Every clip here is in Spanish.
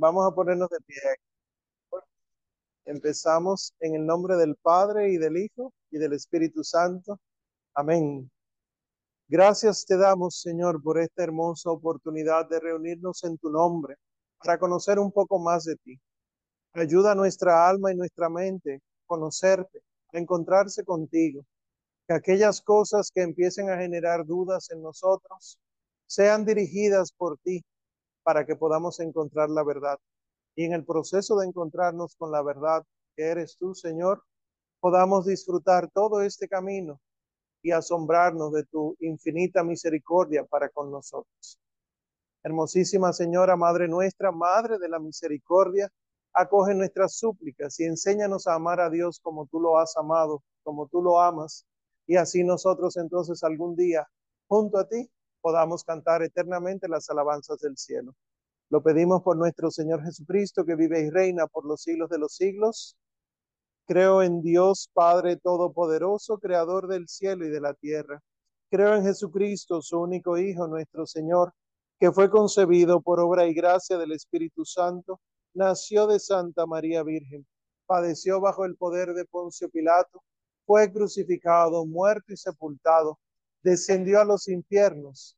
Vamos a ponernos de pie. Empezamos en el nombre del Padre y del Hijo y del Espíritu Santo. Amén. Gracias te damos, Señor, por esta hermosa oportunidad de reunirnos en tu nombre para conocer un poco más de ti. Ayuda a nuestra alma y nuestra mente a conocerte, a encontrarse contigo. Que aquellas cosas que empiecen a generar dudas en nosotros sean dirigidas por ti para que podamos encontrar la verdad. Y en el proceso de encontrarnos con la verdad que eres tú, Señor, podamos disfrutar todo este camino y asombrarnos de tu infinita misericordia para con nosotros. Hermosísima Señora, Madre nuestra, Madre de la Misericordia, acoge nuestras súplicas y enséñanos a amar a Dios como tú lo has amado, como tú lo amas, y así nosotros entonces algún día, junto a ti, podamos cantar eternamente las alabanzas del cielo. Lo pedimos por nuestro Señor Jesucristo, que vive y reina por los siglos de los siglos. Creo en Dios Padre Todopoderoso, Creador del cielo y de la tierra. Creo en Jesucristo, su único Hijo, nuestro Señor, que fue concebido por obra y gracia del Espíritu Santo, nació de Santa María Virgen, padeció bajo el poder de Poncio Pilato, fue crucificado, muerto y sepultado descendió a los infiernos,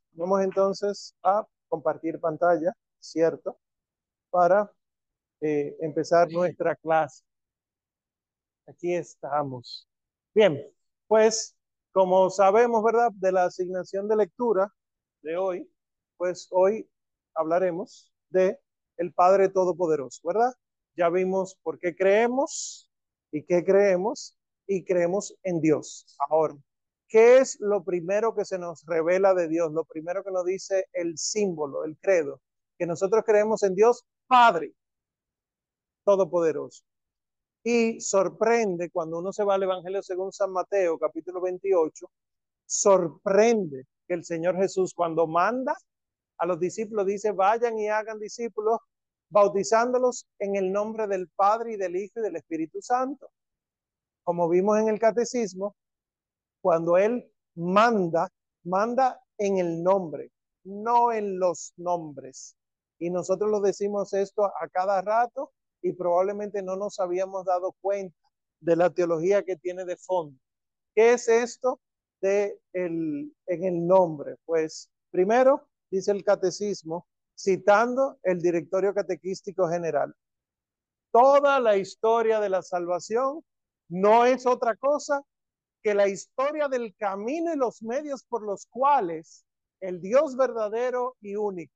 vamos entonces a compartir pantalla, ¿cierto? Para eh, empezar nuestra clase. Aquí estamos. Bien, pues como sabemos, ¿verdad? De la asignación de lectura de hoy, pues hoy hablaremos de el Padre Todopoderoso, ¿verdad? Ya vimos por qué creemos y qué creemos y creemos en Dios. Ahora, ¿Qué es lo primero que se nos revela de Dios? Lo primero que nos dice el símbolo, el credo, que nosotros creemos en Dios Padre Todopoderoso. Y sorprende cuando uno se va al Evangelio según San Mateo, capítulo 28, sorprende que el Señor Jesús cuando manda a los discípulos dice, vayan y hagan discípulos, bautizándolos en el nombre del Padre y del Hijo y del Espíritu Santo. Como vimos en el catecismo, cuando Él manda, manda en el nombre, no en los nombres. Y nosotros lo decimos esto a cada rato y probablemente no nos habíamos dado cuenta de la teología que tiene de fondo. ¿Qué es esto de el, en el nombre? Pues primero, dice el catecismo, citando el directorio catequístico general. Toda la historia de la salvación no es otra cosa que la historia del camino y los medios por los cuales el Dios verdadero y único,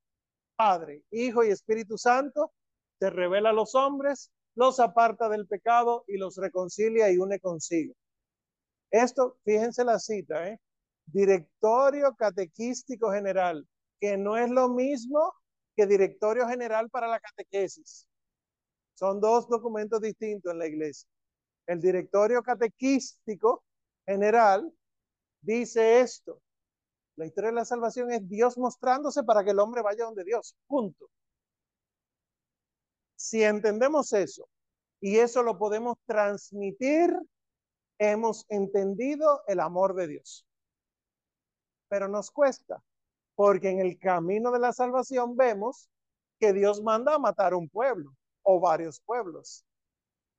Padre, Hijo y Espíritu Santo, se revela a los hombres, los aparta del pecado y los reconcilia y une consigo. Esto, fíjense la cita, ¿eh? Directorio Catequístico General, que no es lo mismo que Directorio General para la Catequesis. Son dos documentos distintos en la iglesia. El Directorio Catequístico general dice esto. La historia de la salvación es Dios mostrándose para que el hombre vaya donde Dios. Punto. Si entendemos eso y eso lo podemos transmitir, hemos entendido el amor de Dios. Pero nos cuesta, porque en el camino de la salvación vemos que Dios manda a matar un pueblo o varios pueblos.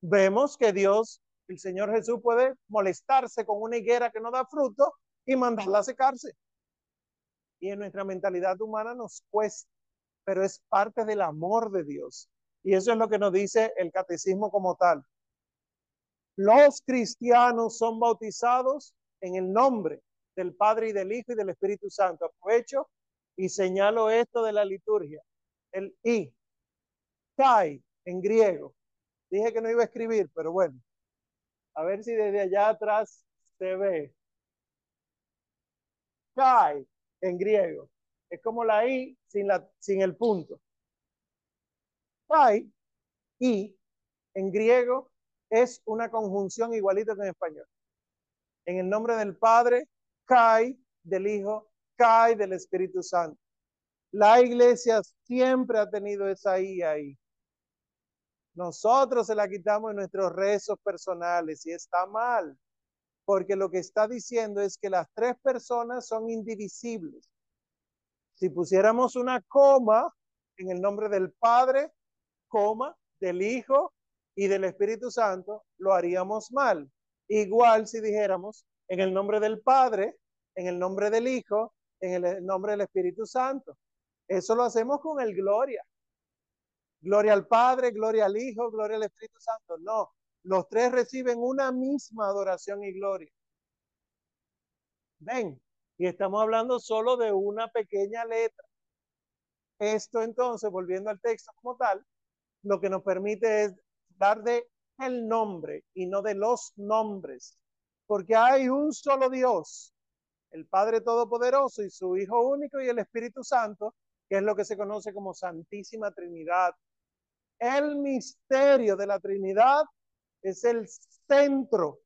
Vemos que Dios el Señor Jesús puede molestarse con una higuera que no da fruto y mandarla a secarse. Y en nuestra mentalidad humana nos cuesta, pero es parte del amor de Dios. Y eso es lo que nos dice el catecismo como tal. Los cristianos son bautizados en el nombre del Padre y del Hijo y del Espíritu Santo. Aprovecho y señalo esto de la liturgia. El I, kai en griego. Dije que no iba a escribir, pero bueno, a ver si desde allá atrás se ve. Kai en griego. Es como la I sin, el punto. Kai y en griego es una conjunción igualita que en español. En el nombre del Padre, Kai, del Hijo, Kai, del Espíritu Santo. La iglesia siempre ha tenido esa I ahí. Nosotros se la quitamos en nuestros rezos personales y está mal, porque lo que está diciendo es que las tres personas son indivisibles. Si pusiéramos una coma en el nombre del Padre, coma, del Hijo y del Espíritu Santo, lo haríamos mal. Igual si dijéramos en el nombre del Padre, en el nombre del Hijo, en el nombre del Espíritu Santo. Eso lo hacemos con el gloria. Gloria al Padre, gloria al Hijo, gloria al Espíritu Santo. No, los tres reciben una misma adoración y gloria. Ven, y estamos hablando solo de una pequeña letra. Esto entonces, volviendo al texto como tal, lo que nos permite es dar de el nombre y no de los nombres, porque hay un solo Dios, el Padre Todopoderoso y su Hijo único y el Espíritu Santo, que es lo que se conoce como Santísima Trinidad. El misterio de la Trinidad es el centro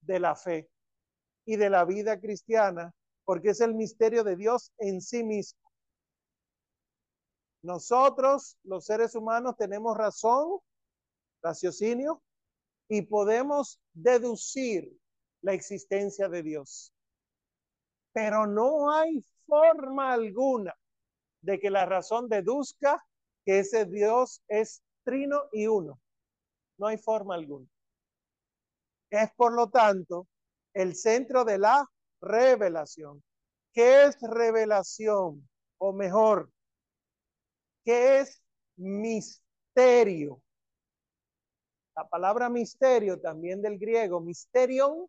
de la fe y de la vida cristiana, porque es el misterio de Dios en sí mismo. Nosotros, los seres humanos, tenemos razón, raciocinio, y podemos deducir la existencia de Dios. Pero no hay forma alguna de que la razón deduzca que ese Dios es trino y uno. No hay forma alguna. Es por lo tanto el centro de la revelación. ¿Qué es revelación? O mejor, ¿qué es misterio? La palabra misterio, también del griego, misterion,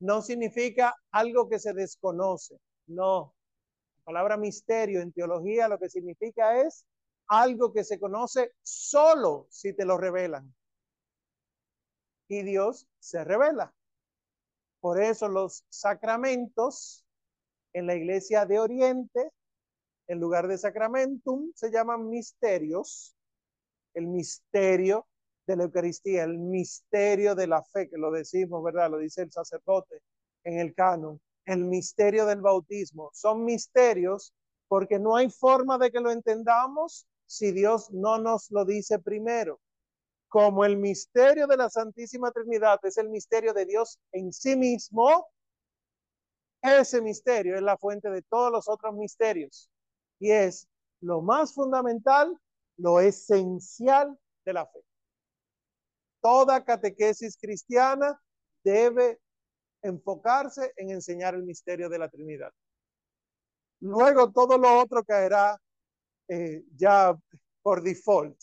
no significa algo que se desconoce. No, palabra misterio en teología lo que significa es algo que se conoce solo si te lo revelan. Y Dios se revela. Por eso los sacramentos en la iglesia de Oriente, en lugar de sacramentum, se llaman misterios. El misterio de la Eucaristía, el misterio de la fe, que lo decimos, ¿verdad? Lo dice el sacerdote en el canon el misterio del bautismo. Son misterios porque no hay forma de que lo entendamos si Dios no nos lo dice primero. Como el misterio de la Santísima Trinidad es el misterio de Dios en sí mismo, ese misterio es la fuente de todos los otros misterios y es lo más fundamental, lo esencial de la fe. Toda catequesis cristiana debe enfocarse en enseñar el misterio de la Trinidad. Luego todo lo otro caerá eh, ya por default.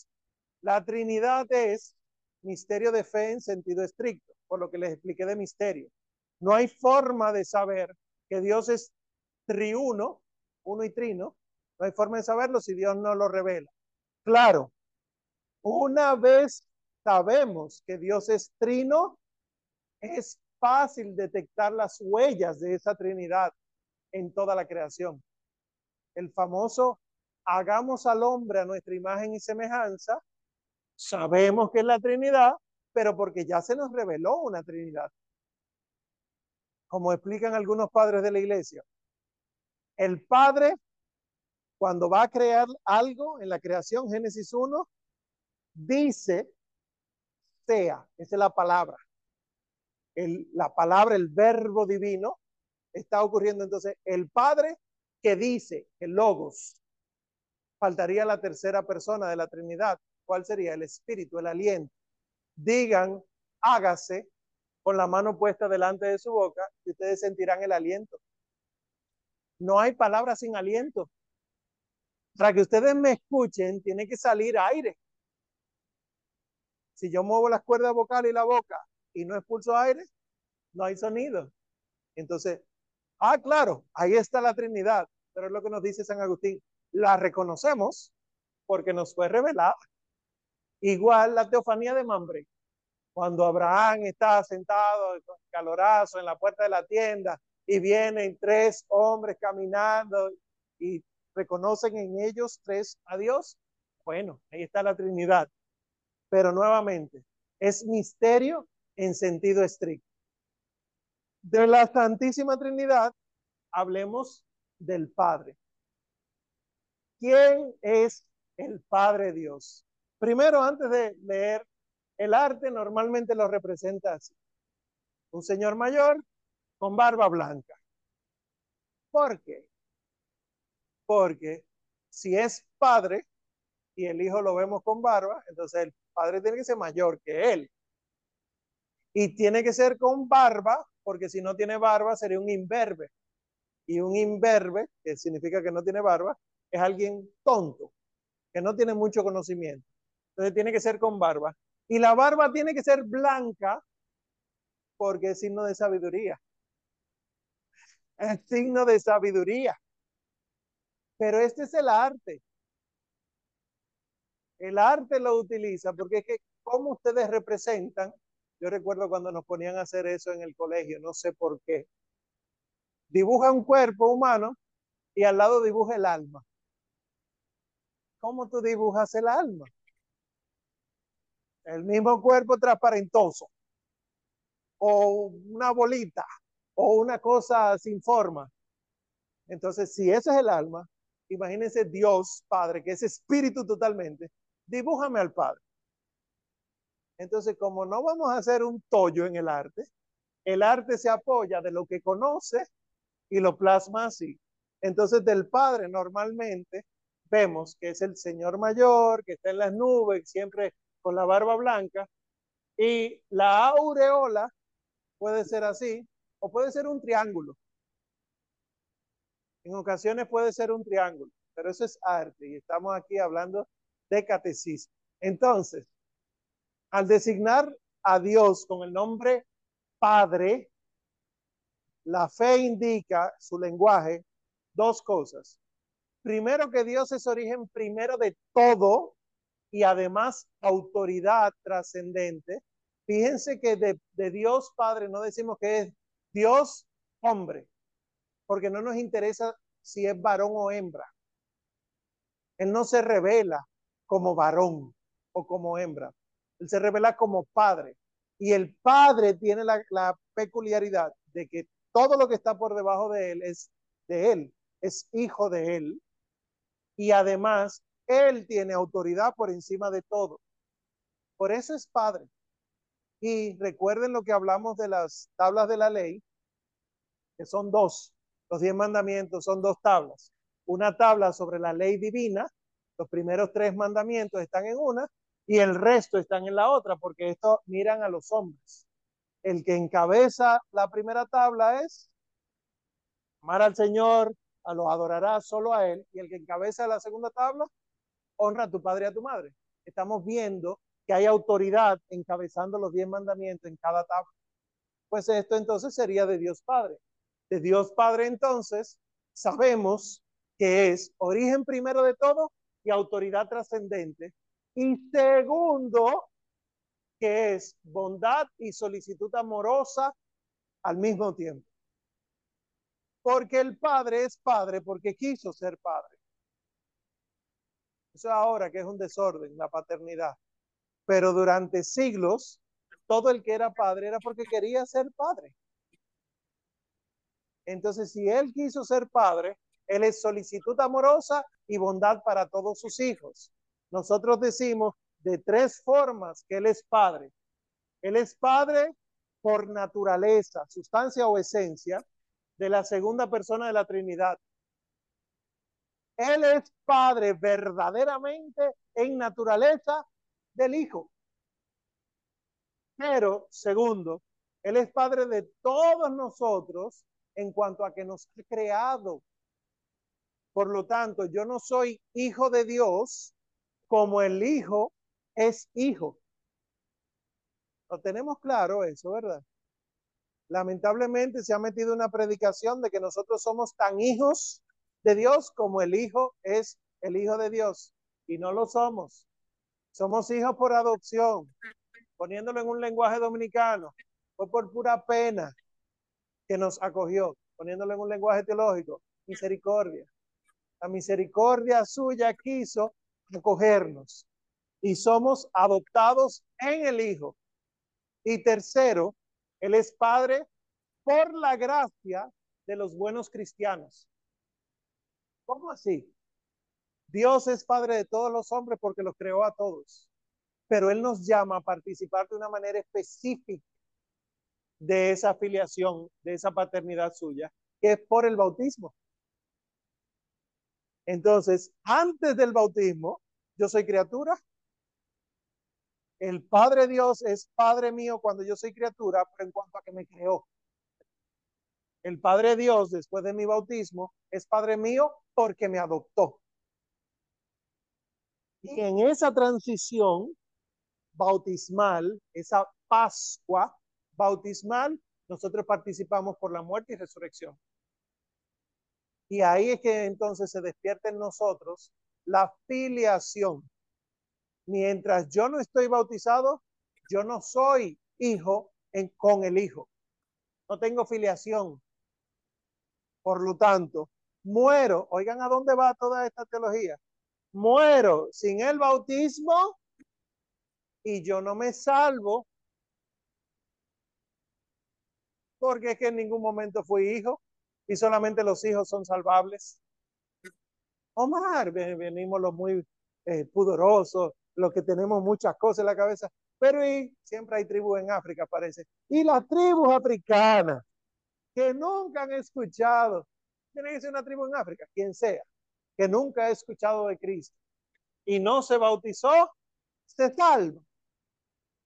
La Trinidad es misterio de fe en sentido estricto, por lo que les expliqué de misterio. No hay forma de saber que Dios es triuno, uno y trino. No hay forma de saberlo si Dios no lo revela. Claro, una vez sabemos que Dios es trino, es fácil detectar las huellas de esa Trinidad en toda la creación. El famoso hagamos al hombre a nuestra imagen y semejanza, sabemos que es la Trinidad, pero porque ya se nos reveló una Trinidad. Como explican algunos padres de la iglesia. El Padre, cuando va a crear algo en la creación, Génesis 1, dice, sea, esa es la palabra la palabra, el verbo divino, está ocurriendo entonces el Padre que dice, el Logos, faltaría la tercera persona de la Trinidad. ¿Cuál sería? El Espíritu, el aliento. Digan, hágase con la mano puesta delante de su boca y ustedes sentirán el aliento. No hay palabra sin aliento. Para que ustedes me escuchen, tiene que salir aire. Si yo muevo las cuerdas vocales y la boca y no expulso aire, no hay sonido. Entonces, ah, claro, ahí está la Trinidad, pero es lo que nos dice San Agustín, la reconocemos porque nos fue revelada. Igual la teofanía de Mambre, cuando Abraham está sentado con calorazo en la puerta de la tienda y vienen tres hombres caminando y reconocen en ellos tres a Dios, bueno, ahí está la Trinidad. pero nuevamente, es misterio en sentido estricto. De la Santísima Trinidad, hablemos del Padre. ¿Quién es el Padre Dios? Primero, antes de leer, el arte normalmente lo representa así. Un señor mayor con barba blanca. ¿Por qué? Porque si es padre y el hijo lo vemos con barba, entonces el padre tiene que ser mayor que él. Y tiene que ser con barba, porque si no tiene barba sería un imberbe. Y un imberbe, que significa que no tiene barba, es alguien tonto, que no tiene mucho conocimiento. Entonces tiene que ser con barba. Y la barba tiene que ser blanca porque es signo de sabiduría. Es signo de sabiduría. Pero este es el arte. El arte lo utiliza porque es que como ustedes representan, yo recuerdo cuando nos ponían a hacer eso en el colegio, no sé por qué. Dibuja un cuerpo humano y al lado dibuja el alma. ¿Cómo tú dibujas el alma? El mismo cuerpo transparentoso o una bolita o una cosa sin forma. Entonces, si ese es el alma, imagínense Dios Padre, que es espíritu totalmente, dibújame al Padre. Entonces, como no vamos a hacer un tollo en el arte, el arte se apoya de lo que conoce y lo plasma así. Entonces, del Padre normalmente vemos que es el Señor mayor, que está en las nubes, siempre con la barba blanca, y la aureola puede ser así, o puede ser un triángulo. En ocasiones puede ser un triángulo, pero eso es arte y estamos aquí hablando de catecismo. Entonces, al designar a Dios con el nombre Padre, la fe indica su lenguaje dos cosas. Primero que Dios es origen primero de todo y además autoridad trascendente. Fíjense que de, Dios Padre no decimos que es Dios hombre, porque no nos interesa si es varón o hembra. Él no se revela como varón o como hembra. Él se revela como padre. Y el padre tiene la, la peculiaridad de que todo lo que está por debajo de él es de él, es hijo de él. Y además, él tiene autoridad por encima de todo. Por eso es padre. Y recuerden lo que hablamos de las tablas de la ley, que son dos. Los diez mandamientos son dos tablas. Una tabla sobre la ley divina, los primeros tres mandamientos están en una y el resto están en la otra, porque esto miran a los hombres. El que encabeza la primera tabla es amar al Señor, a los adorarás solo a Él, y el que encabeza la segunda tabla, honra a tu padre y a tu madre. Estamos viendo que hay autoridad encabezando los diez mandamientos en cada tabla. Pues esto entonces sería de Dios Padre. De Dios Padre entonces sabemos que es origen primero de todo y autoridad trascendente. Y segundo, que es bondad y solicitud amorosa al mismo tiempo. Porque el Padre es Padre porque quiso ser Padre. Eso ahora que es un desorden, la paternidad. Pero durante siglos, todo el que era padre era porque quería ser padre. Entonces, si él quiso ser padre, él es solicitud amorosa y bondad para todos sus hijos. Nosotros decimos de tres formas que él es padre. Él es padre por naturaleza, sustancia o esencia de la segunda persona de la Trinidad. Él es padre verdaderamente en naturaleza del Hijo. Pero, segundo, Él es padre de todos nosotros en cuanto a que nos ha creado. Por lo tanto, yo no soy hijo de Dios como el Hijo es hijo. Lo tenemos claro eso, ¿verdad? Lamentablemente se ha metido una predicación de que nosotros somos tan hijos de Dios como el Hijo es el Hijo de Dios. Y no lo somos. Somos hijos por adopción, poniéndolo en un lenguaje dominicano. Fue por pura pena que nos acogió, poniéndolo en un lenguaje teológico. Misericordia. La misericordia suya quiso acogernos. y somos adoptados en el Hijo. Y tercero, Él es Padre por la gracia de los buenos cristianos. ¿Cómo así? Dios es Padre de todos los hombres porque los creó a todos, pero Él nos llama a participar de una manera específica de esa afiliación, de esa paternidad suya, que es por el bautismo. Entonces, antes del bautismo, yo soy criatura. El Padre Dios es Padre mío cuando yo soy criatura, pero en cuanto a que me creó. El Padre Dios, después de mi bautismo, es Padre mío porque me adoptó. Y en esa transición bautismal, esa Pascua bautismal, nosotros participamos por la muerte y resurrección. Y ahí es que entonces se despierta en nosotros la filiación. Mientras yo no estoy bautizado, yo no soy hijo en, con el hijo. No tengo filiación. Por lo tanto, muero. Oigan a dónde va toda esta teología. Muero sin el bautismo y yo no me salvo porque es que en ningún momento fui hijo y solamente los hijos son salvables. Omar, venimos los muy eh, pudorosos, los que tenemos muchas cosas en la cabeza, pero y, siempre hay tribus en África, parece. Y las tribus africanas, que nunca han escuchado, tiene que ser una tribu en África, quien sea, que nunca ha escuchado de Cristo y no se bautizó, se salva.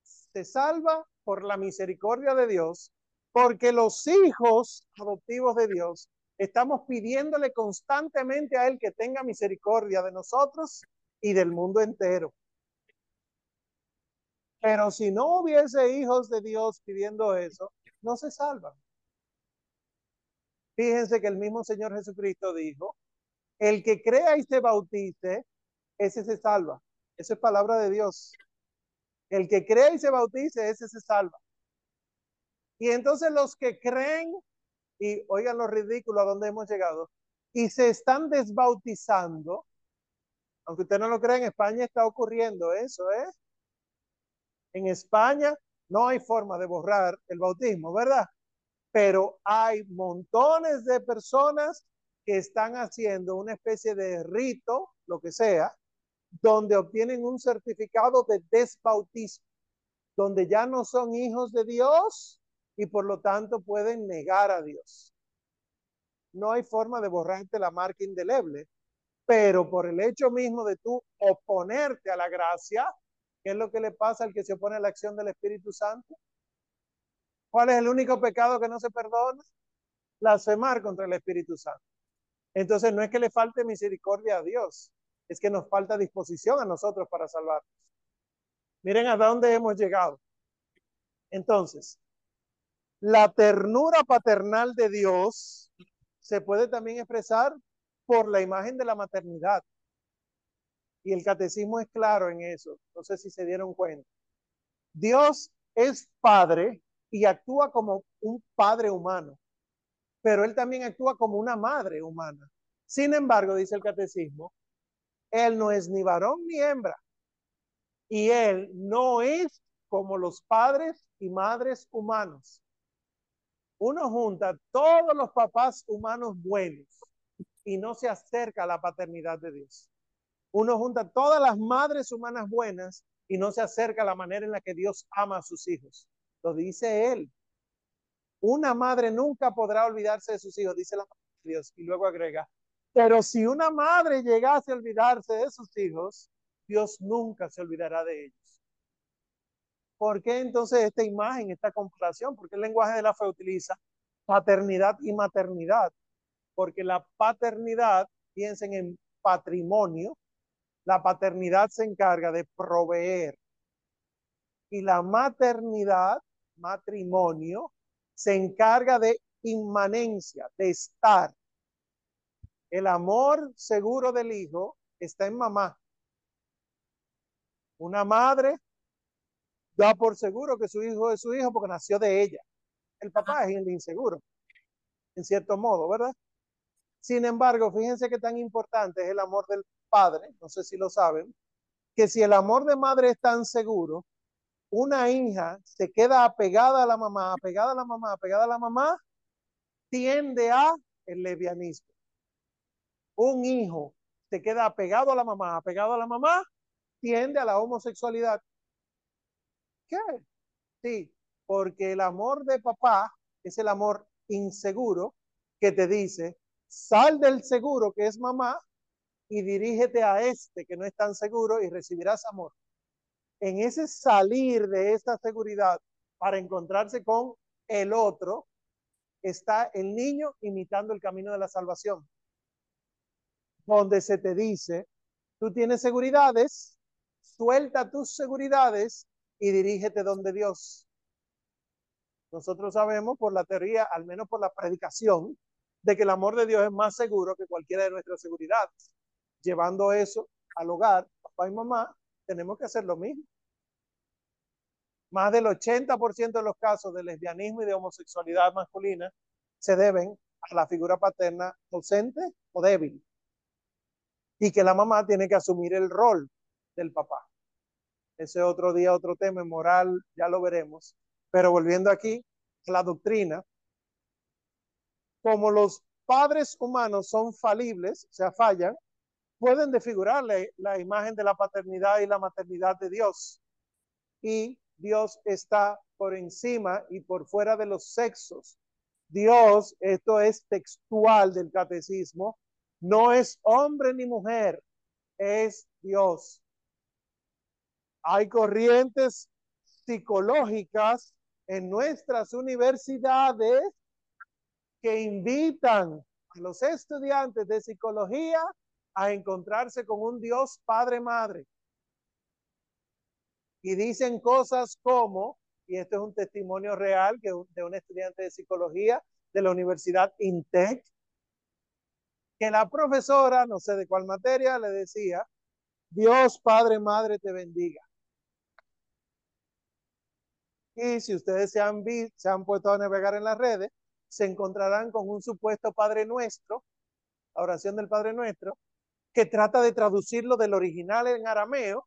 Se salva por la misericordia de Dios porque los hijos adoptivos de Dios estamos pidiéndole constantemente a Él que tenga misericordia de nosotros y del mundo entero. Pero si no hubiese hijos de Dios pidiendo eso, no se salvan. Fíjense que el mismo Señor Jesucristo dijo, el que crea y se bautice, ese se salva. Esa es palabra de Dios. El que crea y se bautice, ese se salva. Y entonces los que creen, y oigan lo ridículo a donde hemos llegado, y se están desbautizando, aunque usted no lo cree, en España está ocurriendo eso, ¿eh? En España no hay forma de borrar el bautismo, ¿verdad? Pero hay montones de personas que están haciendo una especie de rito, lo que sea, donde obtienen un certificado de desbautismo, donde ya no son hijos de Dios, y por lo tanto pueden negar a Dios. No hay forma de borrarte la marca indeleble, pero por el hecho mismo de tú oponerte a la gracia, ¿qué es lo que le pasa al que se opone a la acción del Espíritu Santo? ¿Cuál es el único pecado que no se perdona? Blasfemar contra el Espíritu Santo. Entonces no es que le falte misericordia a Dios, es que nos falta disposición a nosotros para salvarnos. Miren a dónde hemos llegado. Entonces, la ternura paternal de Dios se puede también expresar por la imagen de la maternidad. Y el catecismo es claro en eso. No sé si se dieron cuenta. Dios es padre y actúa como un padre humano, pero él también actúa como una madre humana. Sin embargo, dice el catecismo, él no es ni varón ni hembra. Y él no es como los padres y madres humanos uno junta todos los papás humanos buenos y no se acerca a la paternidad de Dios. Uno junta todas las madres humanas buenas y no se acerca a la manera en la que Dios ama a sus hijos. Lo dice él. Una madre nunca podrá olvidarse de sus hijos, dice la de Dios. Y luego agrega, pero si una madre llegase a olvidarse de sus hijos, Dios nunca se olvidará de ellos. ¿Por qué entonces esta imagen, esta comparación? Porque el lenguaje de la fe utiliza paternidad y maternidad. Porque la paternidad, piensen en patrimonio, la paternidad se encarga de proveer. Y la maternidad, matrimonio, se encarga de inmanencia, de estar. El amor seguro del hijo está en mamá. Una madre da por seguro que su hijo es su hijo porque nació de ella. El papá es el inseguro, en cierto modo, ¿verdad? Sin embargo, fíjense que tan importante es el amor del padre, no sé si lo saben, que si el amor de madre es tan seguro, una hija se queda apegada a la mamá, apegada a la mamá, apegada a la mamá, tiende a el levianismo. Un hijo se queda apegado a la mamá, apegado a la mamá, tiende a la homosexualidad. ¿Qué? Sí, porque el amor de papá es el amor inseguro que te dice, sal del seguro que es mamá y dirígete a este que no es tan seguro y recibirás amor. En ese salir de esta seguridad para encontrarse con el otro, está el niño imitando el camino de la salvación, donde se te dice, tú tienes seguridades, suelta tus seguridades y dirígete donde Dios. Nosotros sabemos por la teoría, al menos por la predicación, de que el amor de Dios es más seguro que cualquiera de nuestras seguridades. Llevando eso al hogar, papá y mamá, tenemos que hacer lo mismo. Más del 80% de los casos de lesbianismo y de homosexualidad masculina se deben a la figura paterna ausente o débil. Y que la mamá tiene que asumir el rol del papá. Ese otro día, otro tema moral, ya lo veremos. Pero volviendo aquí a la doctrina, como los padres humanos son falibles, o sea, fallan, pueden desfigurar la, imagen de la paternidad y la maternidad de Dios. Y Dios está por encima y por fuera de los sexos. Dios, esto es textual del catecismo, no es hombre ni mujer, es Dios. Hay corrientes psicológicas en nuestras universidades que invitan a los estudiantes de psicología a encontrarse con un Dios Padre Madre. Y dicen cosas como, y esto es un testimonio real que de un estudiante de psicología de la Universidad INTEC, que la profesora, no sé de cuál materia, le decía, Dios Padre Madre te bendiga. Y si ustedes se han, se han puesto a navegar en las redes, se encontrarán con un supuesto Padre Nuestro, la oración del Padre Nuestro, que trata de traducirlo del original en arameo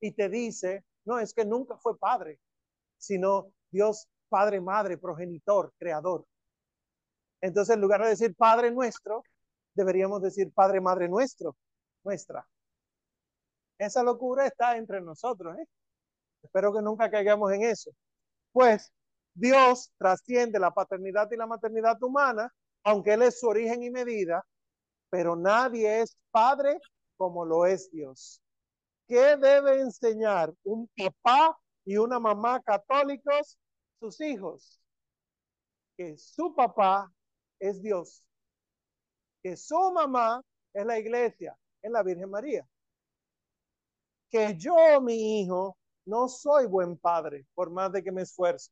y te dice, no, es que nunca fue Padre, sino Dios Padre, Madre, progenitor, creador. Entonces, en lugar de decir Padre Nuestro, deberíamos decir Padre, Madre Nuestro, nuestra. Esa locura está entre nosotros. ¿eh? Espero que nunca caigamos en eso. Pues Dios trasciende la paternidad y la maternidad humana, aunque Él es su origen y medida, pero nadie es padre como lo es Dios. ¿Qué debe enseñar un papá y una mamá católicos sus hijos? Que su papá es Dios, que su mamá es la iglesia, es la Virgen María. Que yo, mi hijo, no soy buen padre, por más de que me esfuerce.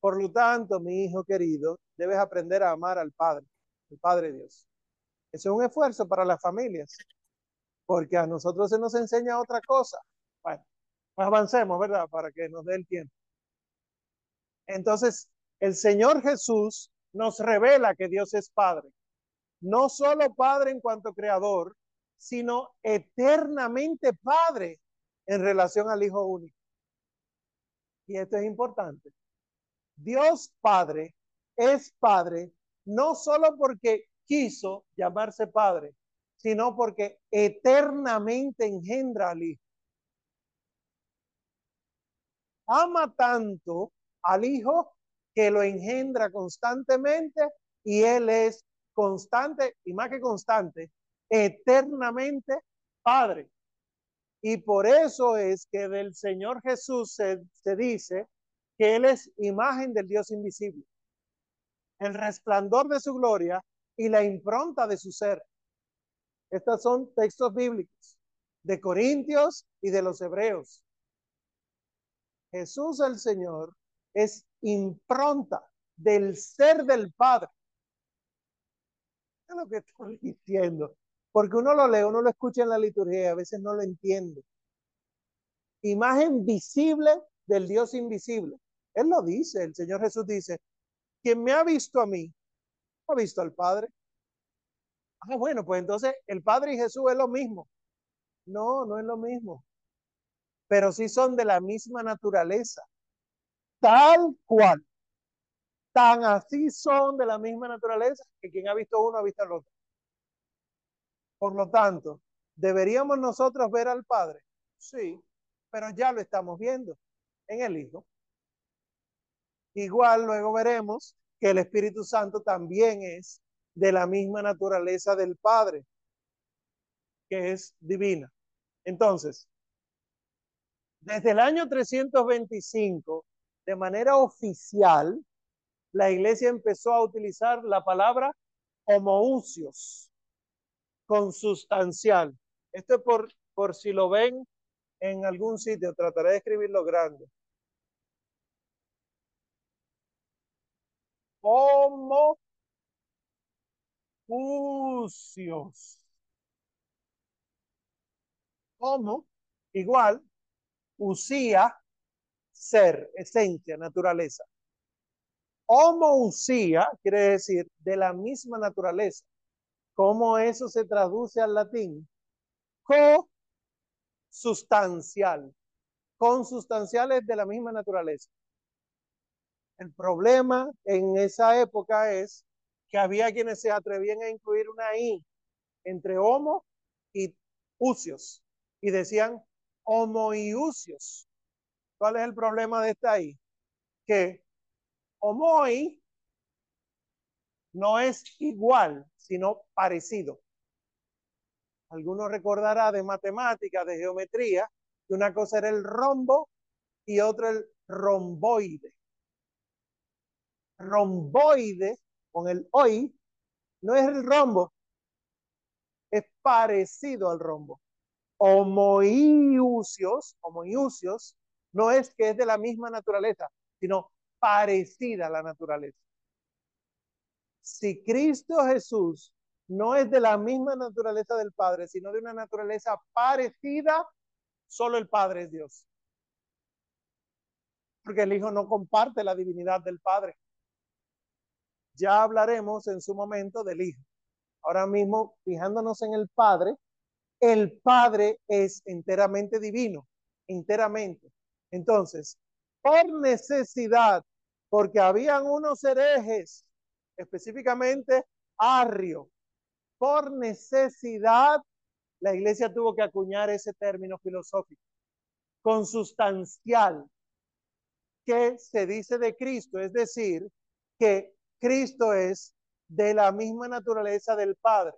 Por lo tanto, mi hijo querido, debes aprender a amar al Padre, el Padre Dios. Eso es un esfuerzo para las familias, porque a nosotros se nos enseña otra cosa. Bueno, pues avancemos, ¿verdad? Para que nos dé el tiempo. Entonces, el Señor Jesús nos revela que Dios es Padre. No solo Padre en cuanto creador, sino eternamente Padre en relación al Hijo único. Y esto es importante. Dios Padre es Padre no solo porque quiso llamarse Padre, sino porque eternamente engendra al Hijo. Ama tanto al Hijo que lo engendra constantemente y Él es constante y más que constante, eternamente Padre. Y por eso es que del Señor Jesús se, se dice que Él es imagen del Dios invisible, el resplandor de su gloria y la impronta de su ser. Estos son textos bíblicos de Corintios y de los Hebreos. Jesús el Señor es impronta del ser del Padre. Es lo que estoy diciendo. Porque uno lo lee, uno lo escucha en la liturgia a veces no lo entiende. Imagen visible del Dios invisible. Él lo dice, el Señor Jesús dice, quien me ha visto a mí, ha visto al Padre. Ah, bueno, pues entonces el Padre y Jesús es lo mismo. No, no es lo mismo. pero sí son de la misma naturaleza, tal cual. Tan así son de la misma naturaleza que quien ha visto uno ha visto al otro. Por lo tanto, ¿deberíamos nosotros ver al Padre? Sí, pero ya lo estamos viendo en el Hijo. Igual luego veremos que el Espíritu Santo también es de la misma naturaleza del Padre, que es divina. Entonces, desde el año 325, de manera oficial, la iglesia empezó a utilizar la palabra homoousios, consustancial. Esto es por, por si lo ven en algún sitio, trataré de escribirlo grande. Homoousios. Homo, igual, usía, ser, esencia, naturaleza. Homousía quiere decir de la misma naturaleza. ¿Cómo eso se traduce al latín? Co-sustancial. Consustancial es de la misma naturaleza. El problema en esa época es que había quienes se atrevían a incluir una I entre homo y usios y decían homoiusios. ¿Cuál es el problema de esta I? Que homoi no es igual, sino parecido. Algunos recordará de matemáticas, de geometría, que una cosa era el rombo y otra el romboide. Romboide, con el hoy, no es el rombo, es parecido al rombo. Homoiusios, homoiusios, no es que es de la misma naturaleza, sino parecida a la naturaleza. Si Cristo Jesús no es de la misma naturaleza del Padre, sino de una naturaleza parecida, solo el Padre es Dios. Porque el Hijo no comparte la divinidad del Padre. Ya hablaremos en su momento del Hijo. Ahora mismo, fijándonos en el Padre, el Padre es enteramente divino, enteramente. Entonces, por necesidad, porque habían unos herejes, específicamente Arrio, por necesidad, la iglesia tuvo que acuñar ese término filosófico, consustancial, que se dice de Cristo, es decir, que Cristo es de la misma naturaleza del Padre.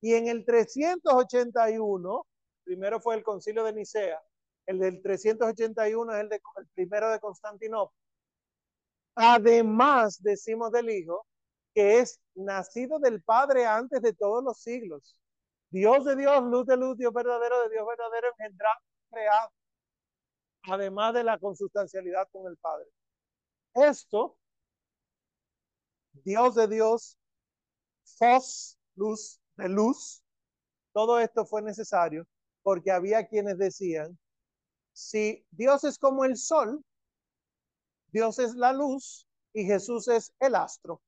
Y en el 381, primero fue el concilio de Nicea, el del 381 es el, de, el primero de Constantinopla. Además, decimos del Hijo, que es nacido del Padre antes de todos los siglos. Dios de Dios, luz de luz, Dios verdadero de Dios verdadero, engendrado, creado. Además de la consustancialidad con el Padre. Esto, Dios de Dios, Fos, luz de luz, todo esto fue necesario porque había quienes decían si Dios es como el sol, Dios es la luz y Jesús es el astro.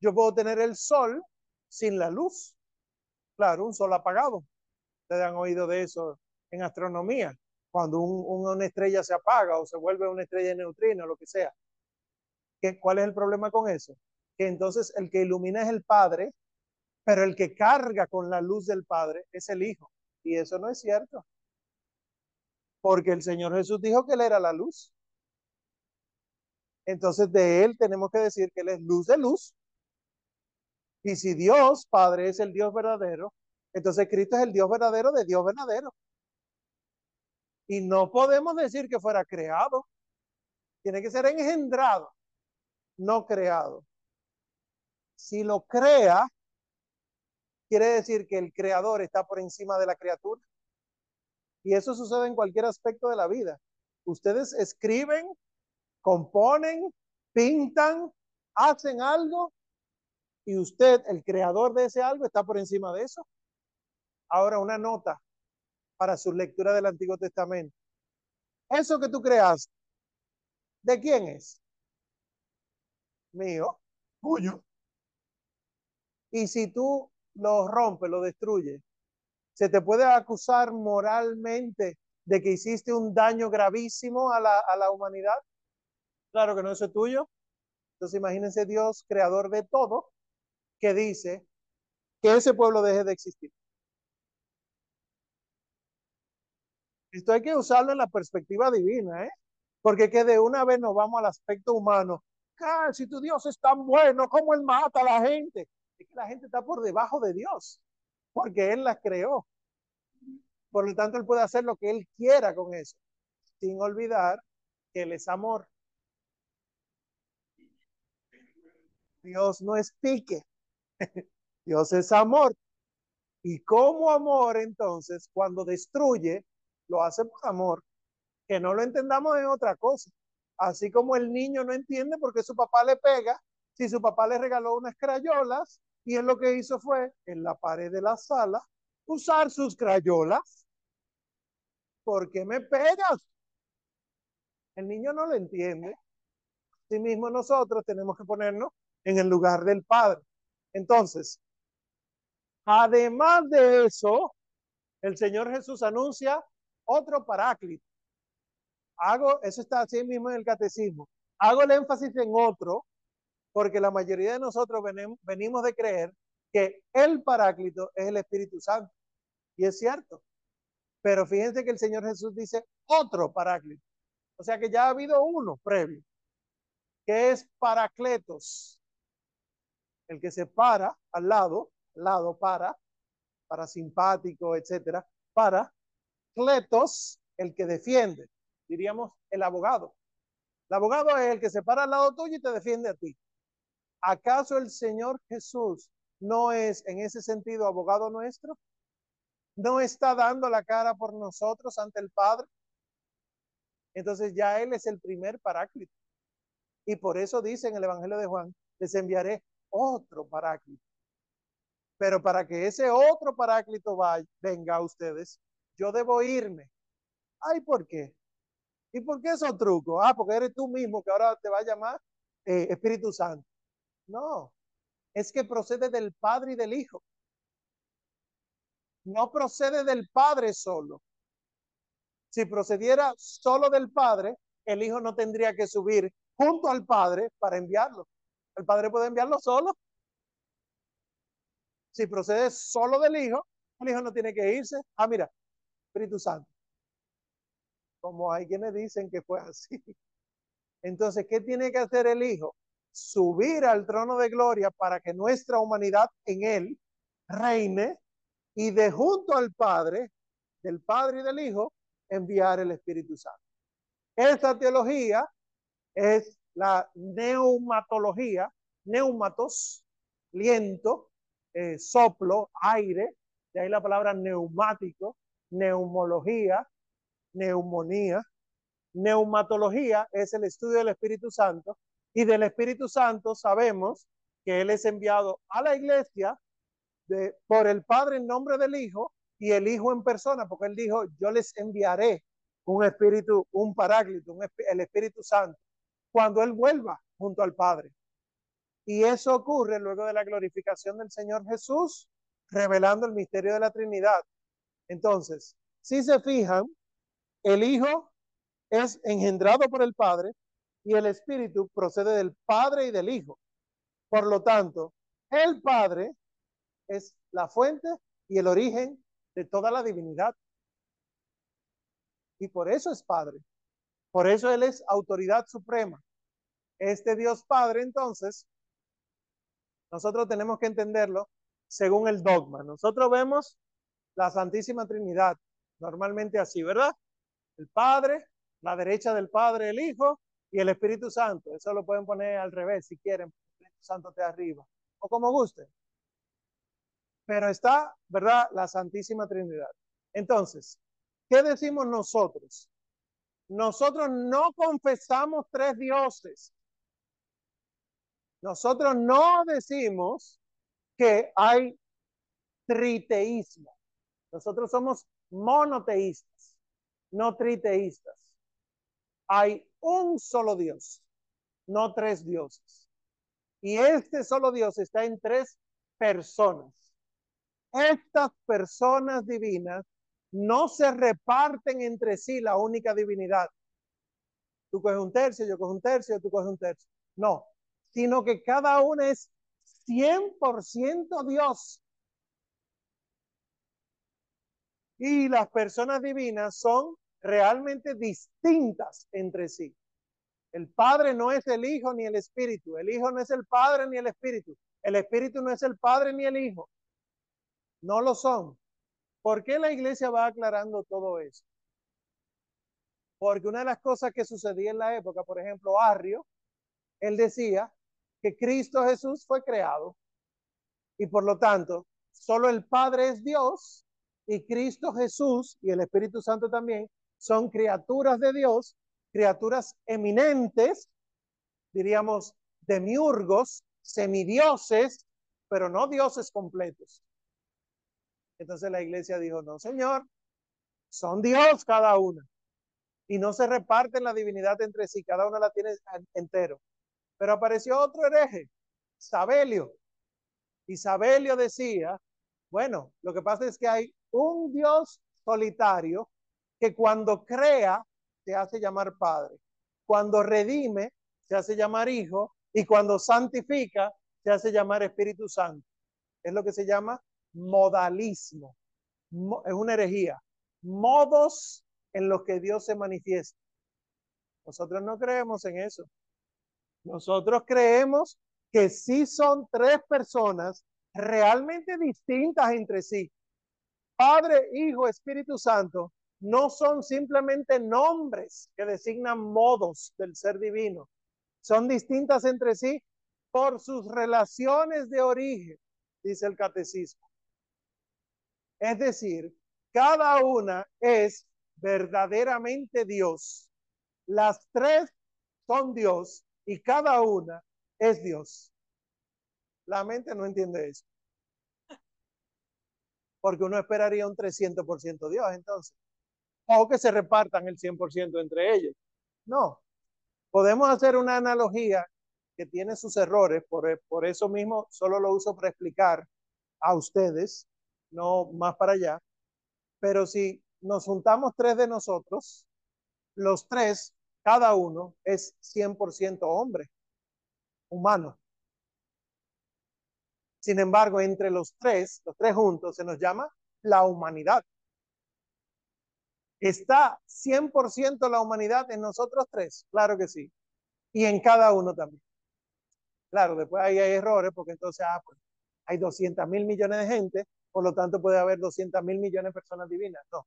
Yo puedo tener el sol sin la luz. Claro, un sol apagado. Ustedes han oído de eso en astronomía, cuando una estrella se apaga o se vuelve una estrella de neutrino, lo que sea. ¿Qué, ¿Cuál es el problema con eso? Que entonces el que ilumina es el Padre, pero el que carga con la luz del Padre es el Hijo. Y eso no es cierto. Porque el Señor Jesús dijo que Él era la luz. Entonces de Él tenemos que decir que Él es luz de luz. Y si Dios, Padre, es el Dios verdadero, entonces Cristo es el Dios verdadero de Dios verdadero. Y no podemos decir que fuera creado. Tiene que ser engendrado, no creado. Si lo crea, quiere decir que el creador está por encima de la criatura. Y eso sucede en cualquier aspecto de la vida. Ustedes escriben, componen, pintan, hacen algo y usted, el creador de ese algo, está por encima de eso. Ahora una nota para su lectura del Antiguo Testamento. Eso que tú creas, ¿de quién es? Mío, tuyo. Y si tú lo rompes, lo destruyes, se te puede acusar moralmente de que hiciste un daño gravísimo a la, a la humanidad? Claro que no, eso es tuyo. Entonces imagínense Dios, creador de todo, que dice que ese pueblo deje de existir. Esto hay que usarlo en la perspectiva divina, ¿eh? Porque que de una vez nos vamos al aspecto humano. Si tu Dios es tan bueno, ¿cómo Él mata a la gente? Es que la gente está por debajo de Dios, porque Él las creó. Por lo tanto, Él puede hacer lo que Él quiera con eso, sin olvidar que Él es amor. Dios no es pique, Dios es amor. Y como amor, entonces, cuando destruye, lo hace por amor. Que no lo entendamos en otra cosa. Así como el niño no entiende por qué su papá le pega, si su papá le regaló unas crayolas y él lo que hizo fue en la pared de la sala usar sus crayolas. ¿Por qué me pegas? El niño no lo entiende. Así mismo nosotros tenemos que ponernos en el lugar del Padre. Entonces, además de eso, el Señor Jesús anuncia otro paráclito. Hago, eso está así mismo en el catecismo. Hago el énfasis en otro, porque la mayoría de nosotros venimos de creer que el paráclito es el Espíritu Santo. Y es cierto. Pero fíjense que el Señor Jesús dice otro paráclito. O sea que ya ha habido uno previo, que es paracletos el que se para al lado, lado para, para simpático, etcétera, para, cletos, el que defiende, diríamos el abogado. El abogado es el que se para al lado tuyo y te defiende a ti. ¿Acaso el Señor Jesús no es en ese sentido abogado nuestro? ¿No está dando la cara por nosotros ante el Padre? Entonces ya Él es el primer paráclito. Y por eso dice en el Evangelio de Juan, les enviaré otro paráclito. Pero para que ese otro paráclito vaya, venga a ustedes, yo debo irme. Ay, ¿por qué? ¿Y por qué esos trucos? Ah, porque eres tú mismo que ahora te va a llamar eh, Espíritu Santo. No, es que procede del Padre y del Hijo. No procede del Padre solo. Si procediera solo del Padre, el Hijo no tendría que subir junto al Padre para enviarlo. El Padre puede enviarlo solo. Si procede solo del Hijo, el Hijo no tiene que irse. Ah, mira, Espíritu Santo. Como hay quienes dicen que fue así. Entonces, ¿qué tiene que hacer el Hijo? Subir al trono de gloria para que nuestra humanidad en Él reine y de junto al Padre, del Padre y del Hijo, enviar el Espíritu Santo. Esta teología es la neumatología, neumatos, viento, eh, soplo, aire, de ahí la palabra neumático, neumología, neumonía. Neumatología es el estudio del Espíritu Santo y del Espíritu Santo sabemos que Él es enviado a la iglesia de, por el Padre en nombre del Hijo y el Hijo en persona, porque Él dijo, yo les enviaré un Espíritu, un Paráclito, el Espíritu Santo cuando Él vuelva junto al Padre. Y eso ocurre luego de la glorificación del Señor Jesús, revelando el misterio de la Trinidad. Entonces, si se fijan, el Hijo es engendrado por el Padre y el Espíritu procede del Padre y del Hijo. Por lo tanto, el Padre es la fuente y el origen de toda la divinidad. Y por eso es Padre. Por eso Él es autoridad suprema este Dios Padre, entonces, nosotros tenemos que entenderlo según el dogma. Nosotros vemos la Santísima Trinidad, normalmente así, ¿verdad? El Padre, la derecha del Padre, el Hijo y el Espíritu Santo. Eso lo pueden poner al revés si quieren, el Espíritu Santo te arriba, o como guste. Pero está, ¿verdad? La Santísima Trinidad. Entonces, ¿qué decimos nosotros? Nosotros no confesamos tres dioses. Nosotros no decimos que hay triteísmo. Nosotros somos monoteístas, no triteístas. Hay un solo Dios, no tres dioses. Y este solo Dios está en tres personas. Estas personas divinas no se reparten entre sí la única divinidad. Tú coges un tercio, yo cojo un tercio, tú coges un tercio. No, sino que cada uno es 100% Dios. Y las personas divinas son realmente distintas entre sí. El Padre no es el Hijo ni el Espíritu. El Hijo no es el Padre ni el Espíritu. El Espíritu no es el Padre ni el Hijo. No lo son. ¿Por qué la iglesia va aclarando todo eso? Porque una de las cosas que sucedía en la época, por ejemplo, Arrio, él decía que Cristo Jesús fue creado y por lo tanto solo el Padre es Dios y Cristo Jesús y el Espíritu Santo también son criaturas de Dios, criaturas eminentes, diríamos demiurgos, semidioses, pero no dioses completos. Entonces la iglesia dijo, no, Señor, son Dios cada una. Y no se reparten la divinidad entre sí, cada una la tiene entero. Pero apareció otro hereje, Sabelio. Y Sabelio decía, bueno, lo que pasa es que hay un Dios solitario que cuando crea se hace llamar Padre, cuando redime se hace llamar Hijo y cuando santifica se hace llamar Espíritu Santo. Es lo que se llama modalismo. Es una herejía. Modos en los que Dios se manifiesta. Nosotros no creemos en eso. Nosotros creemos que sí son tres personas realmente distintas entre sí. Padre, Hijo, Espíritu Santo no son simplemente nombres que designan modos del ser divino. Son distintas entre sí por sus relaciones de origen, dice el catecismo. Es decir, cada una es verdaderamente Dios. Las tres son Dios y cada una es Dios. La mente no entiende eso. Porque uno esperaría un 300% Dios entonces. O que se repartan el 100% entre ellos. No. Podemos hacer una analogía que tiene sus errores, por, eso mismo solo lo uso para explicar a ustedes no más para allá. Pero si nos juntamos tres de nosotros, los tres, cada uno es 100% hombre, humano. Sin embargo, entre los tres, los tres juntos, se nos llama la humanidad. ¿Está 100% la humanidad en nosotros tres? Claro que sí. Y en cada uno también. Claro, después ahí hay errores porque entonces ah, pues, hay 200 mil millones de gente por lo tanto puede haber 200 mil millones de personas divinas. No,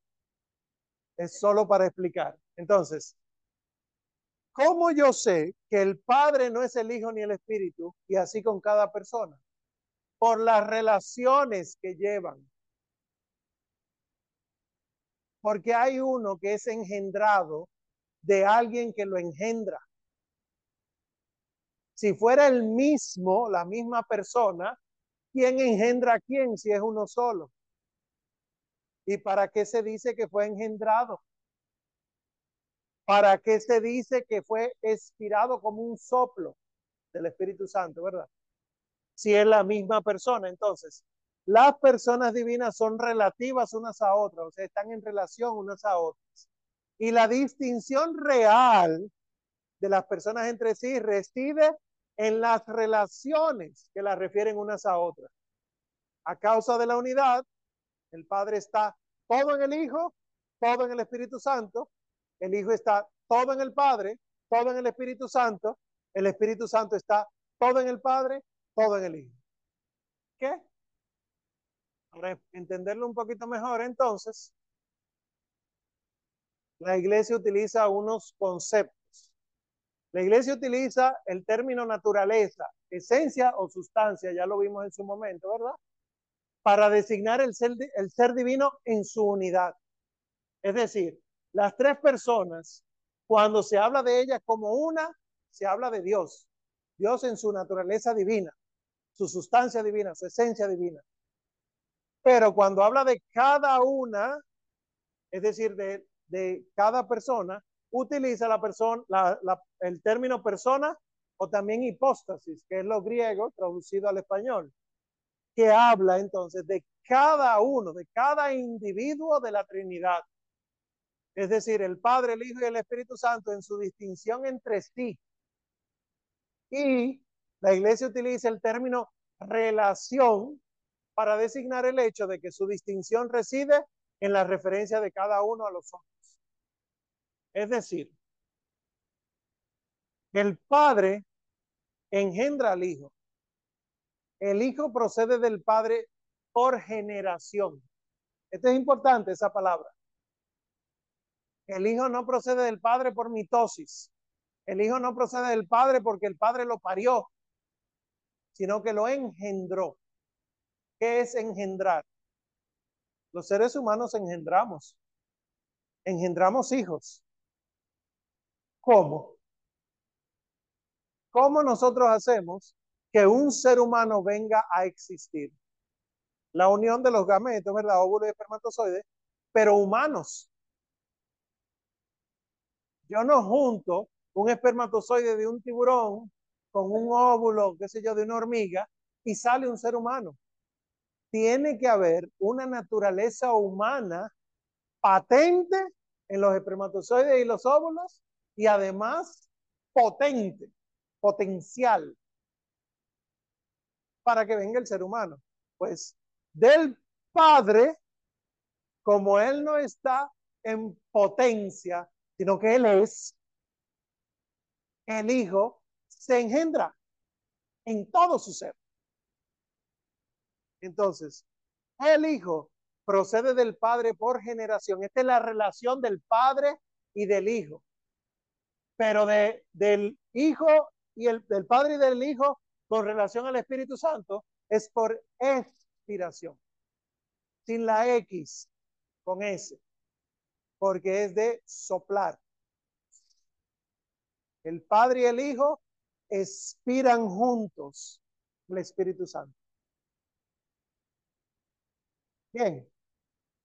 es solo para explicar. Entonces, ¿cómo yo sé que el Padre no es el Hijo ni el Espíritu? Y así con cada persona. Por las relaciones que llevan. Porque hay uno que es engendrado de alguien que lo engendra. Si fuera el mismo, la misma persona, ¿Quién engendra a quién si es uno solo? ¿Y para qué se dice que fue engendrado? ¿Para qué se dice que fue expirado como un soplo del Espíritu Santo, verdad? Si es la misma persona, entonces, las personas divinas son relativas unas a otras, o sea, están en relación unas a otras. Y la distinción real de las personas entre sí reside en las relaciones que las refieren unas a otras. A causa de la unidad, el Padre está todo en el Hijo, todo en el Espíritu Santo, el Hijo está todo en el Padre, todo en el Espíritu Santo, el Espíritu Santo está todo en el Padre, todo en el Hijo. ¿Qué? Entenderlo un poquito mejor, entonces, la iglesia utiliza unos conceptos la iglesia utiliza el término naturaleza, esencia o sustancia, ya lo vimos en su momento, ¿verdad? Para designar el ser, el ser divino en su unidad. Es decir, las tres personas, cuando se habla de ellas como una, se habla de Dios. Dios en su naturaleza divina, su sustancia divina, su esencia divina. Pero cuando habla de cada una, es decir, de, de cada persona, utiliza la persona, el término persona o también hipóstasis, que es lo griego traducido al español, que habla entonces de cada uno, de cada individuo de la Trinidad. Es decir, el Padre, el Hijo y el Espíritu Santo en su distinción entre sí. Y la iglesia utiliza el término relación para designar el hecho de que su distinción reside en la referencia de cada uno a los otros. Es decir, el Padre engendra al Hijo. El Hijo procede del Padre por generación. Esto es importante, esa palabra. El Hijo no procede del Padre por mitosis. El Hijo no procede del Padre porque el Padre lo parió, sino que lo engendró. ¿Qué es engendrar? Los seres humanos engendramos. Engendramos hijos. ¿Cómo? ¿Cómo nosotros hacemos que un ser humano venga a existir? La unión de los gametos, ¿verdad? Óvulo y espermatozoide, pero humanos. Yo no junto un espermatozoide de un tiburón con un óvulo, qué sé yo, de una hormiga y sale un ser humano. Tiene que haber una naturaleza humana patente en los espermatozoides y los óvulos y además potente, potencial para que venga el ser humano. Pues del Padre, como Él no está en potencia, sino que Él es, el Hijo se engendra en todo su ser. Entonces, el Hijo procede del Padre por generación. Esta es la relación del Padre y del Hijo. Pero de, del Hijo y el del Padre y del Hijo con relación al Espíritu Santo es por expiración. Sin la X, con S. Porque es de soplar. El Padre y el Hijo expiran juntos el Espíritu Santo.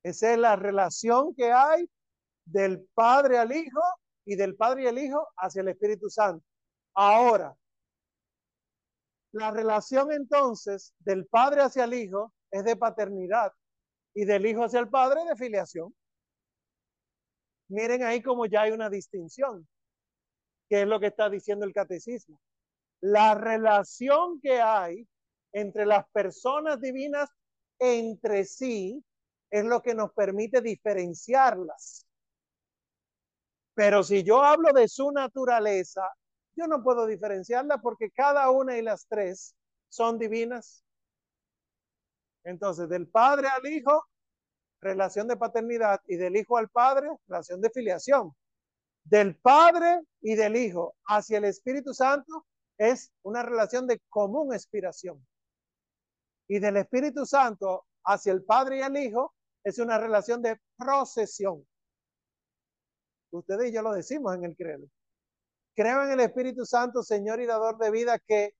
Esa es la relación que hay del Padre al Hijo y del Padre y el Hijo hacia el Espíritu Santo. Ahora, la relación entonces del Padre hacia el Hijo es de paternidad y del Hijo hacia el Padre de filiación. Miren ahí como ya hay una distinción que es lo que está diciendo el catecismo. La relación que hay entre las personas divinas entre sí es lo que nos permite diferenciarlas. Pero si yo hablo de su naturaleza, yo no puedo diferenciarla porque cada una y las tres son divinas. Entonces, del Padre al Hijo, relación de paternidad, y del Hijo al Padre, relación de filiación del Padre y del Hijo hacia el Espíritu Santo es una relación de común expiración. Y del Espíritu Santo hacia el Padre y el Hijo es una relación de procesión. Ustedes y yo lo decimos en el credo. Creo en el Espíritu Santo, Señor y dador de vida, que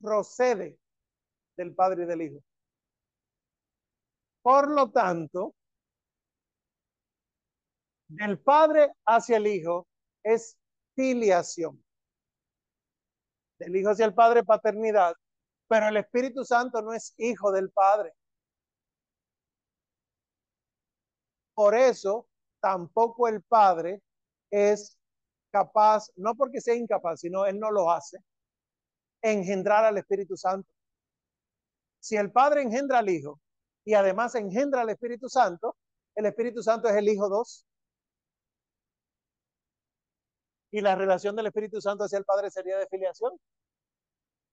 procede del Padre y del Hijo. Por lo tanto, del Padre hacia el Hijo es filiación. Del Hijo hacia el Padre, paternidad. Pero el Espíritu Santo no es hijo del Padre. Por eso, tampoco el Padre es capaz, no porque sea incapaz, sino Él no lo hace, engendrar al Espíritu Santo. Si el Padre engendra al Hijo y además engendra al Espíritu Santo, el Espíritu Santo es el Hijo 2. y la relación del Espíritu Santo hacia el Padre sería de filiación.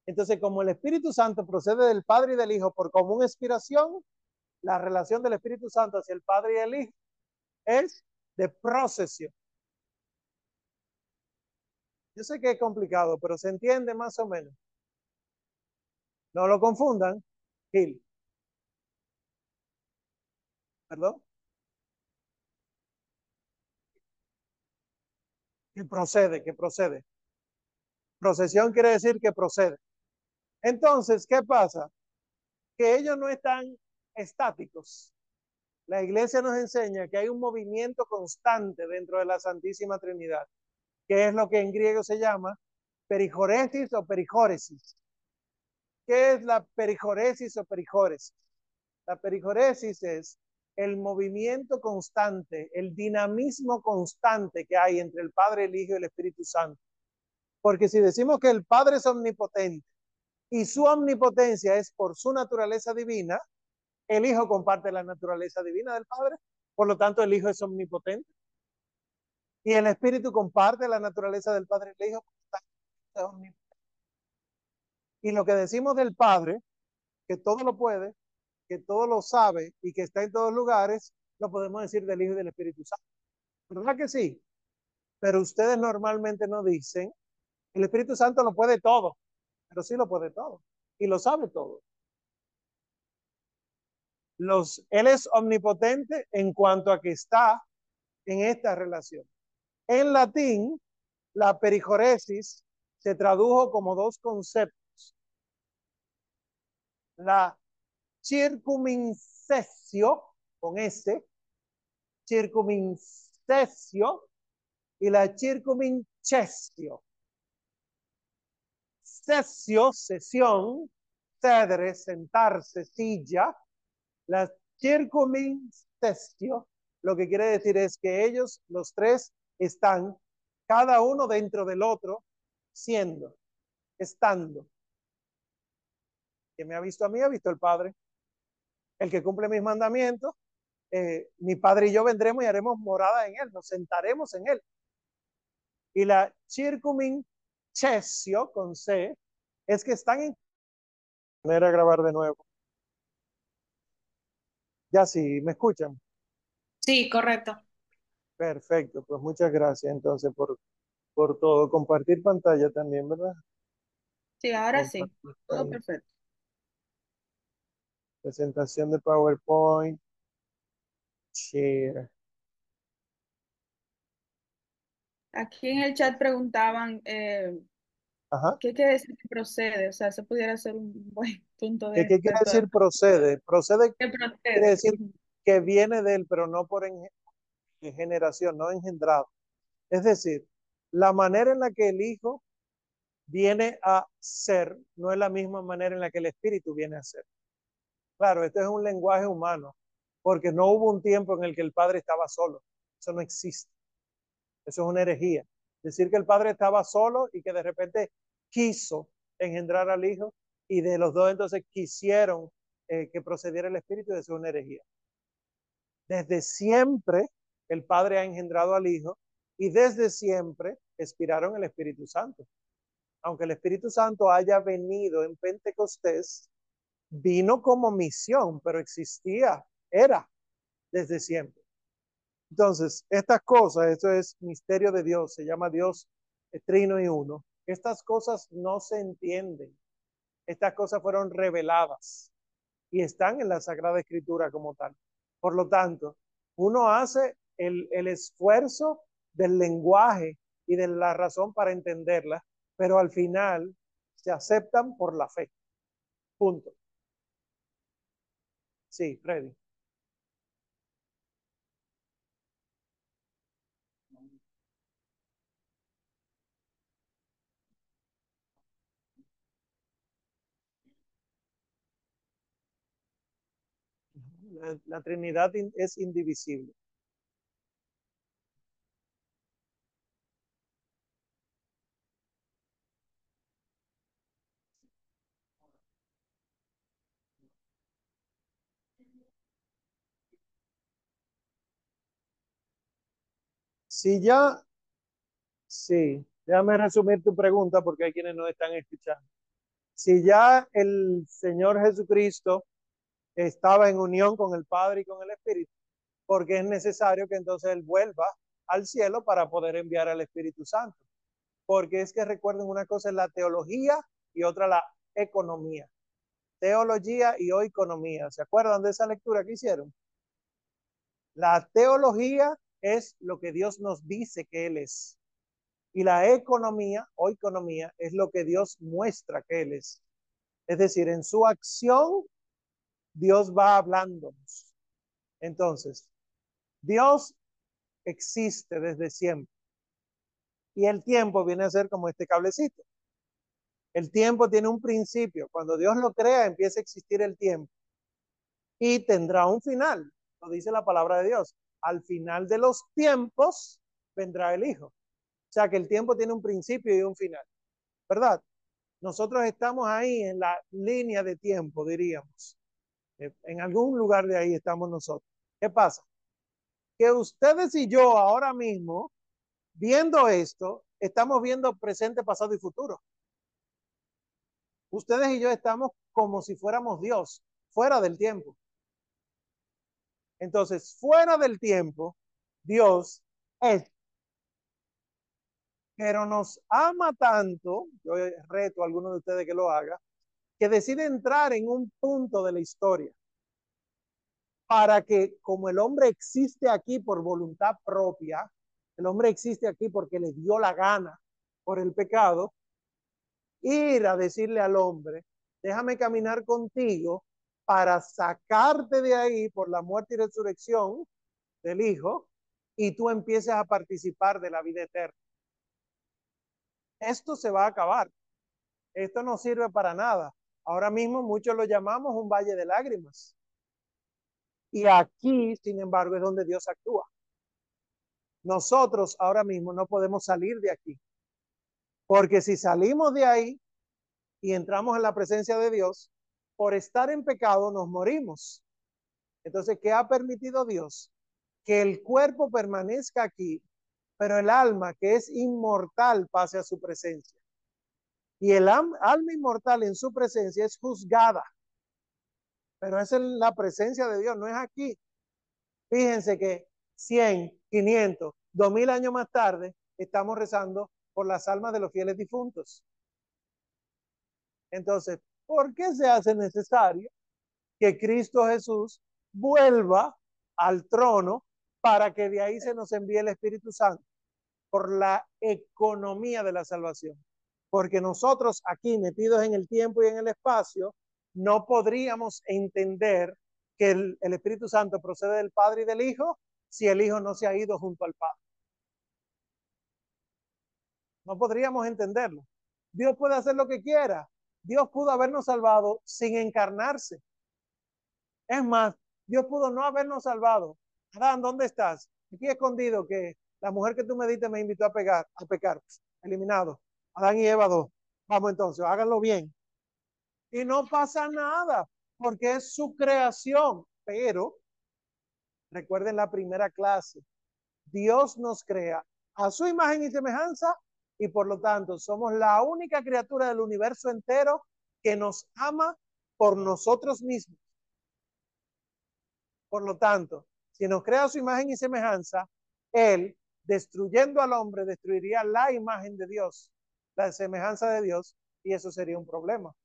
Entonces, como el Espíritu Santo procede del Padre y del Hijo por común inspiración, la relación del Espíritu Santo hacia el Padre y el Hijo es de procesión. Yo sé que es complicado, pero se entiende más o menos. No lo confundan. Gil. ¿Perdón? que procede, que procede. Procesión quiere decir que procede. Entonces, ¿qué pasa? Que ellos no están estáticos. La iglesia nos enseña que hay un movimiento constante dentro de la Santísima Trinidad, que es lo que en griego se llama perijoresis o perijóresis, ¿Qué es la perijoresis o perijoresis? La perijoresis es el movimiento constante, el dinamismo constante que hay entre el Padre, el Hijo y el Espíritu Santo. Porque si decimos que el Padre es omnipotente y su omnipotencia es por su naturaleza divina, el Hijo comparte la naturaleza divina del Padre, por lo tanto el Hijo es omnipotente. Y el Espíritu comparte la naturaleza del Padre y el Hijo. Y lo que decimos del Padre, que todo lo puede, que todo lo sabe y que está en todos lugares, lo podemos decir del Hijo y del Espíritu Santo. ¿Verdad que sí? Pero ustedes normalmente no dicen, el Espíritu Santo lo puede todo, pero sí lo puede todo y lo sabe todo. Los, él es omnipotente en cuanto a que está en esta relación. En latín, la perijoresis se tradujo como dos conceptos la circumincesio, con S, circumincesio y la circumincesio. Sesio, sesión, cedre, sentarse, silla. La circumincesio, lo que quiere decir es que ellos, los tres, están cada uno dentro del otro, siendo, estando que me ha visto a mí, ha visto el Padre. El que cumple mis mandamientos, eh, mi Padre y yo vendremos y haremos morada en él, nos sentaremos en él. Y la circumincesio con C es que están en... Manera a grabar de nuevo. Ya sí, ¿me escuchan? Sí, correcto. Perfecto, pues muchas gracias entonces por, por todo. Compartir pantalla también, ¿verdad? Sí, ahora sí, todo perfecto. Presentación de PowerPoint. Share. Aquí en el chat preguntaban eh, qué quiere decir procede, o sea, se pudiera hacer un buen punto de... ¿Qué, quiere decir procede? Procede, quiere decir que viene de él, pero no por en, generación, no engendrado. Es decir, la manera en la que el Hijo viene a ser no es la misma manera en la que el Espíritu viene a ser. Claro, esto es un lenguaje humano, porque no hubo un tiempo en el que el padre estaba solo. Eso no existe. Eso es una herejía. Decir que el padre estaba solo y que de repente quiso engendrar al hijo y de los dos entonces quisieron eh, que procediera el espíritu, es una herejía. Desde siempre el padre ha engendrado al hijo y desde siempre expiraron el Espíritu Santo. Aunque el Espíritu Santo haya venido en Pentecostés, vino como misión, pero existía, era desde siempre. Entonces, estas cosas, esto es misterio de Dios, se llama Dios trino y uno. Estas cosas no se entienden. Estas cosas fueron reveladas y están en la Sagrada Escritura como tal. Por lo tanto, uno hace el, el esfuerzo del lenguaje y de la razón para entenderla, pero al final se aceptan por la fe. Punto. Sí, Freddy. La, Trinidad es indivisible. Si ya, sí, déjame resumir tu pregunta porque hay quienes no están escuchando. Si ya el Señor Jesucristo estaba en unión con el Padre y con el Espíritu, porque es necesario que entonces Él vuelva al cielo para poder enviar al Espíritu Santo. Porque es que recuerden una cosa es la teología y otra la economía. Teología y o economía. ¿Se acuerdan de esa lectura que hicieron? La teología es lo que Dios nos dice que Él es. Y la economía o economía es lo que Dios muestra que Él es. Es decir, en su acción, Dios va hablándonos. Entonces, Dios existe desde siempre. Y el tiempo viene a ser como este cablecito. El tiempo tiene un principio. Cuando Dios lo crea, empieza a existir el tiempo. Y tendrá un final, lo dice la palabra de Dios. Al final de los tiempos vendrá el Hijo. O sea que el tiempo tiene un principio y un final. ¿Verdad? Nosotros estamos ahí en la línea de tiempo, diríamos. Eh, en algún lugar de ahí estamos nosotros. ¿Qué pasa? Que ustedes y yo ahora mismo, viendo esto, estamos viendo presente, pasado y futuro. Ustedes y yo estamos como si fuéramos Dios, fuera del tiempo. Entonces, fuera del tiempo, Dios es. Pero nos ama tanto, yo reto a alguno de ustedes que lo haga, que decide entrar en un punto de la historia para que como el hombre existe aquí por voluntad propia, el hombre existe aquí porque le dio la gana por el pecado, ir a decirle al hombre, déjame caminar contigo para sacarte de ahí por la muerte y resurrección del Hijo y tú empieces a participar de la vida eterna. Esto se va a acabar. Esto no sirve para nada. Ahora mismo muchos lo llamamos un valle de lágrimas. Y aquí, sin embargo, es donde Dios actúa. Nosotros ahora mismo no podemos salir de aquí. Porque si salimos de ahí y entramos en la presencia de Dios, por estar en pecado nos morimos. Entonces, ¿qué ha permitido Dios? Que el cuerpo permanezca aquí, pero el alma, que es inmortal, pase a su presencia. Y el alma inmortal en su presencia es juzgada. Pero es en la presencia de Dios, no es aquí. Fíjense que 100, 500, 2000 años más tarde, estamos rezando por las almas de los fieles difuntos. Entonces, ¿por qué se hace necesario que Cristo Jesús vuelva al trono para que de ahí se nos envíe el Espíritu Santo? Por la economía de la salvación. Porque nosotros aquí metidos en el tiempo y en el espacio, no podríamos entender que el, Espíritu Santo procede del Padre y del Hijo si el Hijo no se ha ido junto al Padre. No podríamos entenderlo. Dios puede hacer lo que quiera. Dios pudo habernos salvado sin encarnarse. Es más, Dios pudo no habernos salvado. Adán, ¿dónde estás? Aquí escondido que la mujer que tú me diste me invitó a pegar, a pecar. Eliminado. Adán y Eva dos. Vamos entonces, háganlo bien. Y no pasa nada, porque es su creación. Pero, recuerden la primera clase, Dios nos crea a su imagen y semejanza y por lo tanto somos la única criatura del universo entero que nos ama por nosotros mismos. Por lo tanto, si nos crea su imagen y semejanza, Él, destruyendo al hombre, destruiría la imagen de Dios, la semejanza de Dios, y eso sería un problema.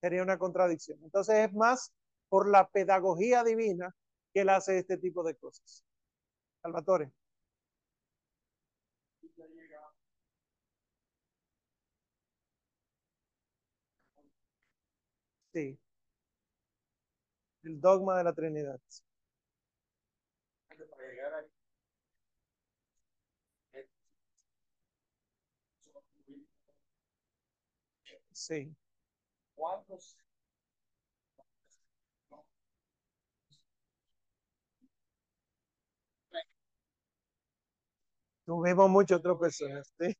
Sería una contradicción. Entonces es más por la pedagogía divina que Él hace este tipo de cosas. Salvatore. Sí. El dogma de la Trinidad. Sí. ¿Cuántos? Tuvimos muchas tropezones. ¿sí?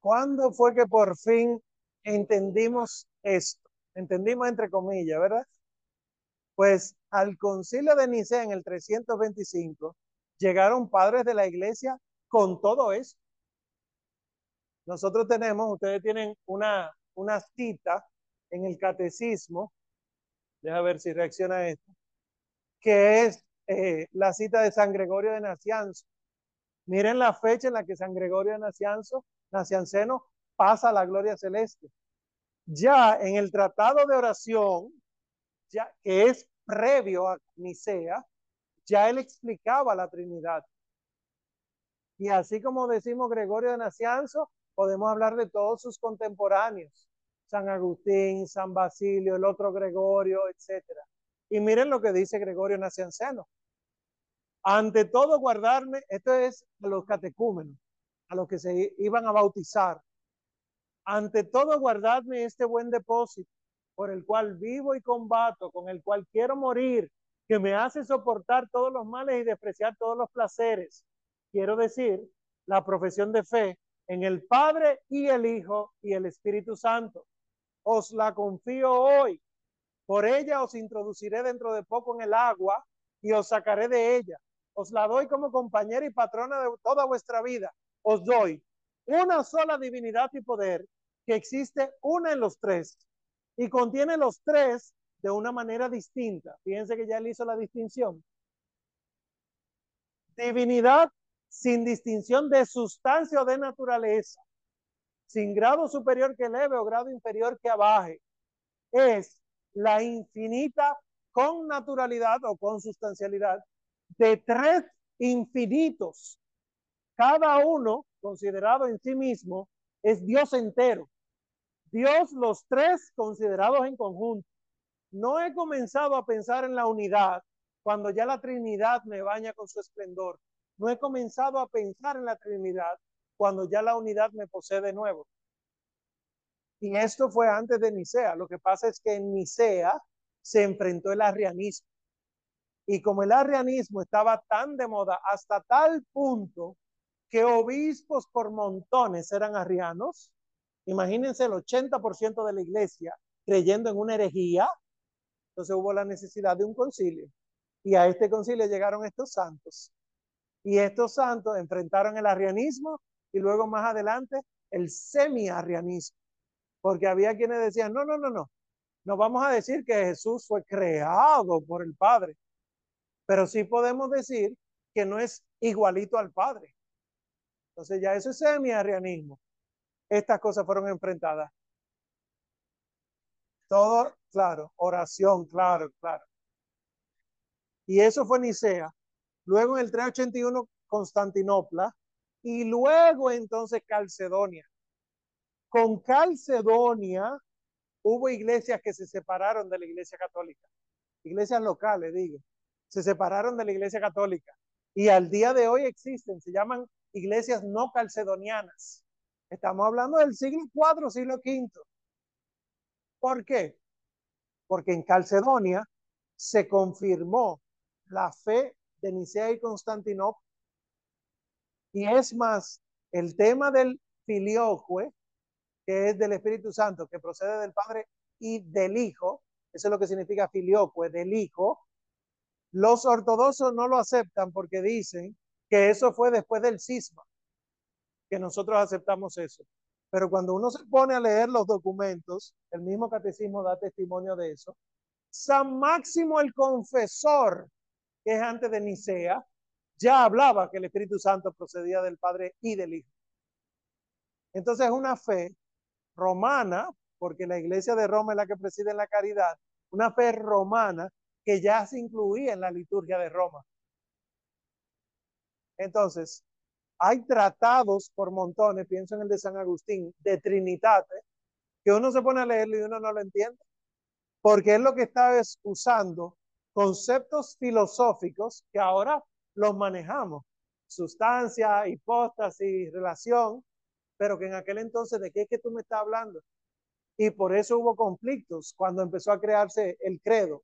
¿Cuándo fue que por fin entendimos esto? Entendimos entre comillas, ¿verdad? Pues al concilio de Nicea en el 325 llegaron padres de la iglesia con todo eso. Nosotros tenemos, ustedes tienen una, una cita en el catecismo, deja ver si reacciona esto, que es eh, la cita de San Gregorio de Nacianzo. Miren la fecha en la que San Gregorio de Nacianzo Nacianceno pasa a la gloria celeste. Ya en el tratado de oración, ya que es previo a Nicea, ya él explicaba la Trinidad. Y así como decimos Gregorio de Nacianzo, podemos hablar de todos sus contemporáneos, San Agustín, San Basilio, el otro Gregorio, etc. Y miren lo que dice Gregorio Nacianceno. ante todo guardarme, esto es a los catecúmenos, a los que se iban a bautizar, ante todo guardadme este buen depósito, por el cual vivo y combato, con el cual quiero morir, que me hace soportar todos los males y despreciar todos los placeres. Quiero decir, la profesión de fe en el Padre y el Hijo y el Espíritu Santo. Os la confío hoy. Por ella os introduciré dentro de poco en el agua y os sacaré de ella. Os la doy como compañera y patrona de toda vuestra vida. Os doy una sola divinidad y poder que existe una en los tres y contiene los tres de una manera distinta. Fíjense que ya él hizo la distinción. Divinidad sin distinción de sustancia o de naturaleza, sin grado superior que eleve o grado inferior que abaje. Es la infinita con naturalidad o con sustancialidad de tres infinitos. Cada uno, considerado en sí mismo, es Dios entero. Dios los tres considerados en conjunto. No he comenzado a pensar en la unidad cuando ya la Trinidad me baña con su esplendor. No he comenzado a pensar en la Trinidad cuando ya la unidad me posee de nuevo. Y esto fue antes de Nicea. Lo que pasa es que en Nicea se enfrentó el arrianismo. Y como el arrianismo estaba tan de moda hasta tal punto que obispos por montones eran arrianos, imagínense el 80% de la iglesia creyendo en una herejía, entonces hubo la necesidad de un concilio. Y a este concilio llegaron estos santos. Y estos santos enfrentaron el arrianismo y luego más adelante el semi-arrianismo. Porque había quienes decían, no, no, no, no, no vamos a decir que Jesús fue creado por el Padre, pero sí podemos decir que no es igualito al Padre. Entonces ya eso es semi-arrianismo. Estas cosas fueron enfrentadas. Todo, claro, oración, claro, claro. Y eso fue Nicea. Luego en el 381 Constantinopla y luego entonces Calcedonia. Con Calcedonia hubo iglesias que se separaron de la iglesia católica, iglesias locales, digo, se separaron de la iglesia católica y al día de hoy existen, se llaman iglesias no calcedonianas. Estamos hablando del siglo IV, siglo V. ¿Por qué? Porque en Calcedonia se confirmó la fe de Nicea y Constantinopla. Y es más, el tema del filioque, que es del Espíritu Santo, que procede del Padre y del Hijo, eso es lo que significa filioque, del Hijo, los ortodoxos no lo aceptan porque dicen que eso fue después del cisma, que nosotros aceptamos eso. Pero cuando uno se pone a leer los documentos, el mismo catecismo da testimonio de eso. San Máximo el Confesor que es antes de Nicea, ya hablaba que el Espíritu Santo procedía del Padre y del Hijo. Entonces es una fe romana, porque la iglesia de Roma es la que preside la caridad, una fe romana que ya se incluía en la liturgia de Roma. Entonces, hay tratados por montones, pienso en el de San Agustín, de Trinitate, que uno se pone a leerlo y uno no lo entiende, porque es lo que está usando conceptos filosóficos que ahora los manejamos, sustancia, hipóstasis, relación, pero que en aquel entonces, ¿de qué es que tú me estás hablando? Y por eso hubo conflictos cuando empezó a crearse el credo,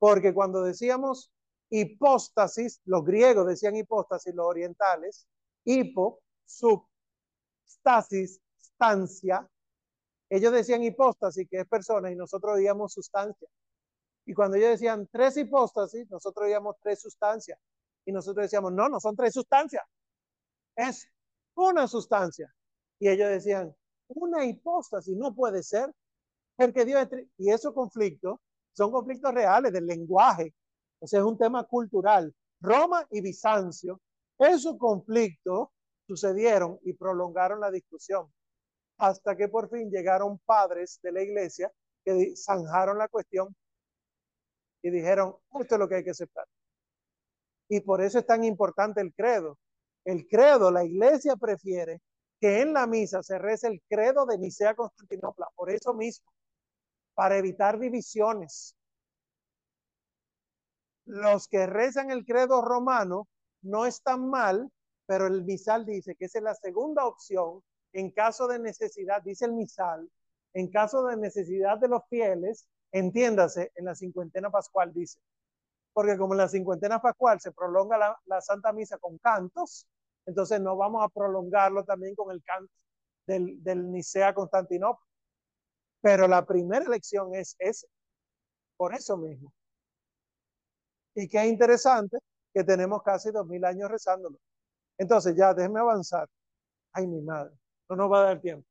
porque cuando decíamos hipóstasis, los griegos decían hipóstasis, los orientales, hipo, substasis, stancia, ellos decían hipóstasis, que es persona, y nosotros decíamos sustancia. Y cuando ellos decían tres hipóstasis, nosotros veíamos tres sustancias. Y nosotros decíamos, no, no son tres sustancias. Es una sustancia. Y ellos decían, una hipóstasis no puede ser. Porque Dios es Y esos conflictos son conflictos reales del lenguaje. O sea, es un tema cultural. Roma y Bizancio, esos conflictos sucedieron y prolongaron la discusión. Hasta que por fin llegaron padres de la iglesia que zanjaron la cuestión y dijeron, esto es lo que hay que aceptar. Y por eso es tan importante el credo. El credo, la iglesia prefiere que en la misa se rece el credo de Nicea Constantinopla, por eso mismo, para evitar divisiones. Los que rezan el credo romano no están mal, pero el misal dice que esa es la segunda opción en caso de necesidad, dice el misal, en caso de necesidad de los fieles, entiéndase, en la cincuentena pascual dice, porque como en la cincuentena pascual se prolonga la, Santa Misa con cantos, entonces no vamos a prolongarlo también con el canto del, del Nicea Constantinopla. Pero la primera elección es ese, por eso mismo. Y qué interesante que tenemos casi dos mil años rezándolo. Entonces, ya, déjeme avanzar. Ay, mi madre, no nos va a dar tiempo.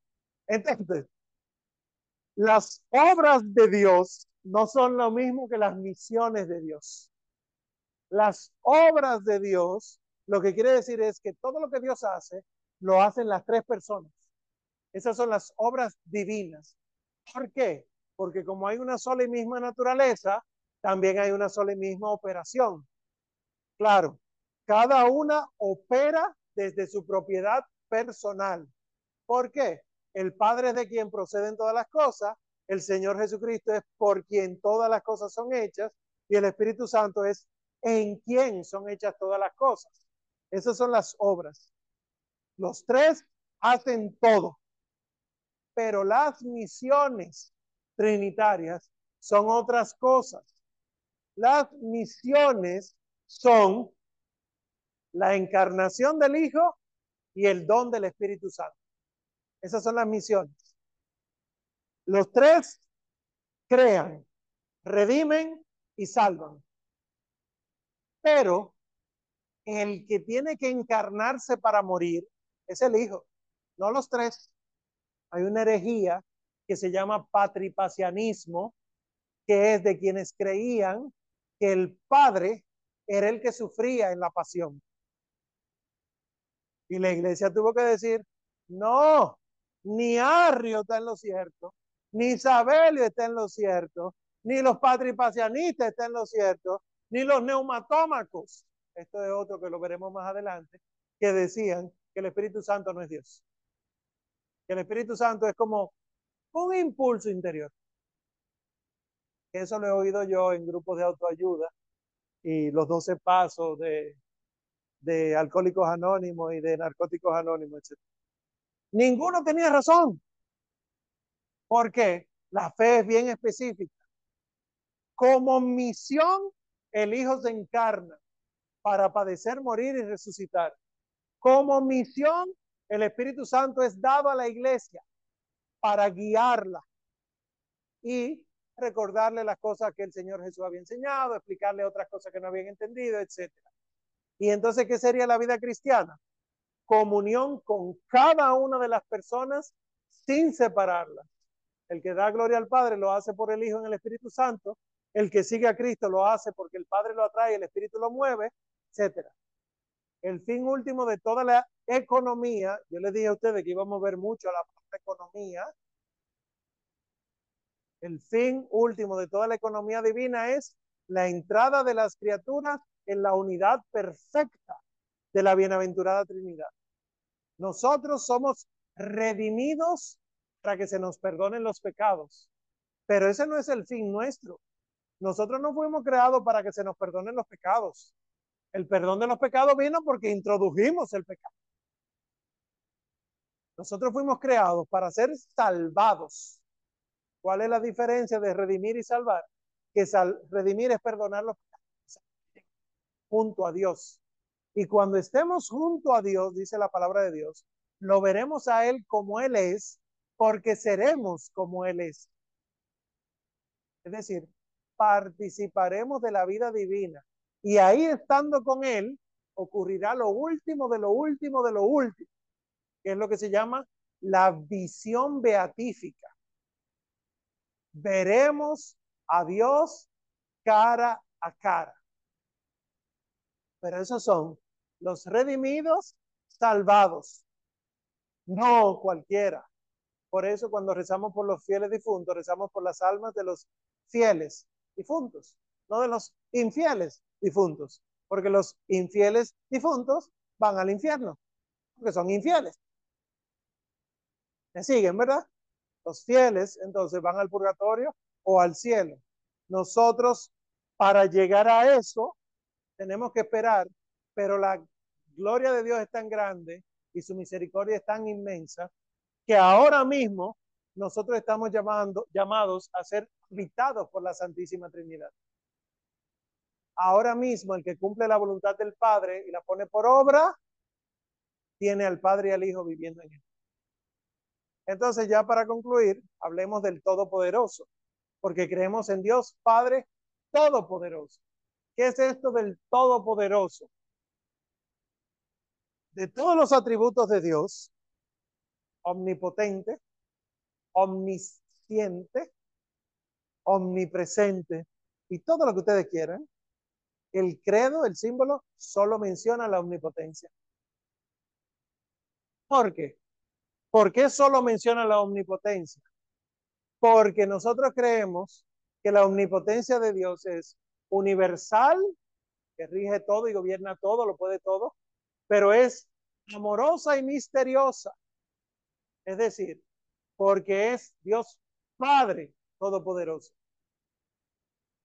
Entonces, las obras de Dios no son lo mismo que las misiones de Dios. Las obras de Dios, lo que quiere decir es que todo lo que Dios hace, lo hacen las tres personas. Esas son las obras divinas. ¿Por qué? Porque como hay una sola y misma naturaleza, también hay una sola y misma operación. Claro, cada una opera desde su propiedad personal. ¿Por qué? El Padre es de quien proceden todas las cosas, el Señor Jesucristo es por quien todas las cosas son hechas y el Espíritu Santo es en quien son hechas todas las cosas. Esas son las obras. Los tres hacen todo, pero las misiones trinitarias son otras cosas. Las misiones son la encarnación del Hijo y el don del Espíritu Santo. Esas son las misiones. Los tres crean, redimen y salvan. Pero el que tiene que encarnarse para morir es el Hijo, no los tres. Hay una herejía que se llama patripacianismo, que es de quienes creían que el Padre era el que sufría en la pasión. Y la iglesia tuvo que decir, no, ni Arrio está en lo cierto, ni Isabelio está en lo cierto, ni los patripacianistas están en lo cierto, ni los neumatómacos, esto es otro que lo veremos más adelante, que decían que el Espíritu Santo no es Dios. Que el Espíritu Santo es como un impulso interior. Eso lo he oído yo en grupos de autoayuda y los 12 pasos de de alcohólicos anónimos y de narcóticos anónimos, etc. Ninguno tenía razón. Porque la fe es bien específica. Como misión, el Hijo se encarna para padecer, morir y resucitar. Como misión, el Espíritu Santo es dado a la iglesia para guiarla y recordarle las cosas que el Señor Jesús había enseñado, explicarle otras cosas que no habían entendido, etcétera. Y entonces, ¿qué sería la vida cristiana? Comunión con cada una de las personas sin separarlas. El que da gloria al Padre lo hace por el Hijo en el Espíritu Santo. El que sigue a Cristo lo hace porque el Padre lo atrae, el Espíritu lo mueve, etcétera. El fin último de toda la economía, yo les dije a ustedes que íbamos a ver mucho la economía. El fin último de toda la economía divina es la entrada de las criaturas en la unidad perfecta de la bienaventurada Trinidad. Nosotros somos redimidos para que se nos perdonen los pecados, pero ese no es el fin nuestro. Nosotros no fuimos creados para que se nos perdonen los pecados. El perdón de los pecados vino porque introdujimos el pecado. Nosotros fuimos creados para ser salvados. ¿Cuál es la diferencia de redimir y salvar? Que redimir es perdonar los junto a Dios. Y cuando estemos junto a Dios, dice la palabra de Dios, lo veremos a Él como Él es, porque seremos como Él es. Es decir, participaremos de la vida divina. Y ahí estando con Él, ocurrirá lo último de lo último de lo último, que es lo que se llama la visión beatífica. Veremos a Dios cara a cara pero esos son los redimidos salvados, no cualquiera. Por eso cuando rezamos por los fieles difuntos, rezamos por las almas de los fieles difuntos, no de los infieles difuntos, porque los infieles difuntos van al infierno, porque son infieles. ¿Me siguen, verdad? Los fieles entonces van al purgatorio o al cielo. Nosotros Para llegar a eso, tenemos que esperar, pero la gloria de Dios es tan grande y su misericordia es tan inmensa que ahora mismo nosotros estamos llamando, llamados a ser habitados por la Santísima Trinidad. Ahora mismo el que cumple la voluntad del Padre y la pone por obra, tiene al Padre y al Hijo viviendo en él. Entonces ya para concluir, hablemos del Todopoderoso, porque creemos en Dios Padre Todopoderoso. ¿Qué es esto del Todopoderoso? De todos los atributos de Dios, omnipotente, omnisciente, omnipresente y todo lo que ustedes quieran, el credo, el símbolo, solo menciona la omnipotencia. ¿Por qué? ¿Por qué solo menciona la omnipotencia? Porque nosotros creemos que la omnipotencia de Dios es universal, que rige todo y gobierna todo, lo puede todo, pero es amorosa y misteriosa. Es decir, porque es Dios Padre Todopoderoso.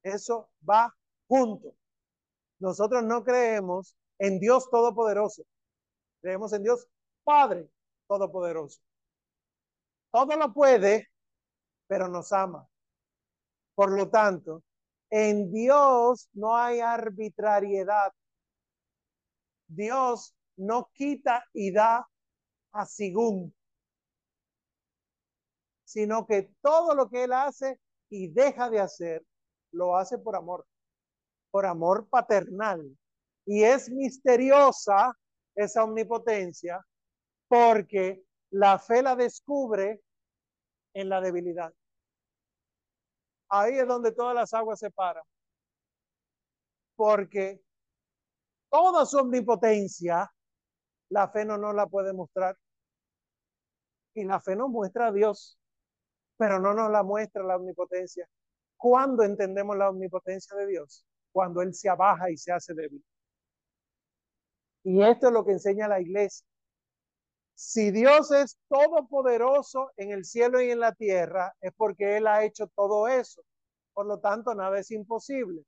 Eso va junto. Nosotros no creemos en Dios Todopoderoso. Creemos en Dios Padre Todopoderoso. Todo lo puede, pero nos ama. Por lo tanto, en Dios no hay arbitrariedad. Dios no quita y da a según, sino que todo lo que Él hace y deja de hacer, lo hace por amor por amor paternal. Y es misteriosa esa omnipotencia porque la fe la descubre en la debilidad. Ahí es donde todas las aguas se paran. Porque toda su omnipotencia, la fe no nos la puede mostrar. Y la fe nos muestra a Dios, pero no nos la muestra la omnipotencia. ¿Cuándo entendemos la omnipotencia de Dios? cuando Él se abaja y se hace débil. Y esto es lo que enseña la iglesia. Si Dios es todopoderoso en el cielo y en la tierra, es porque Él ha hecho todo eso. Por lo tanto, nada es imposible.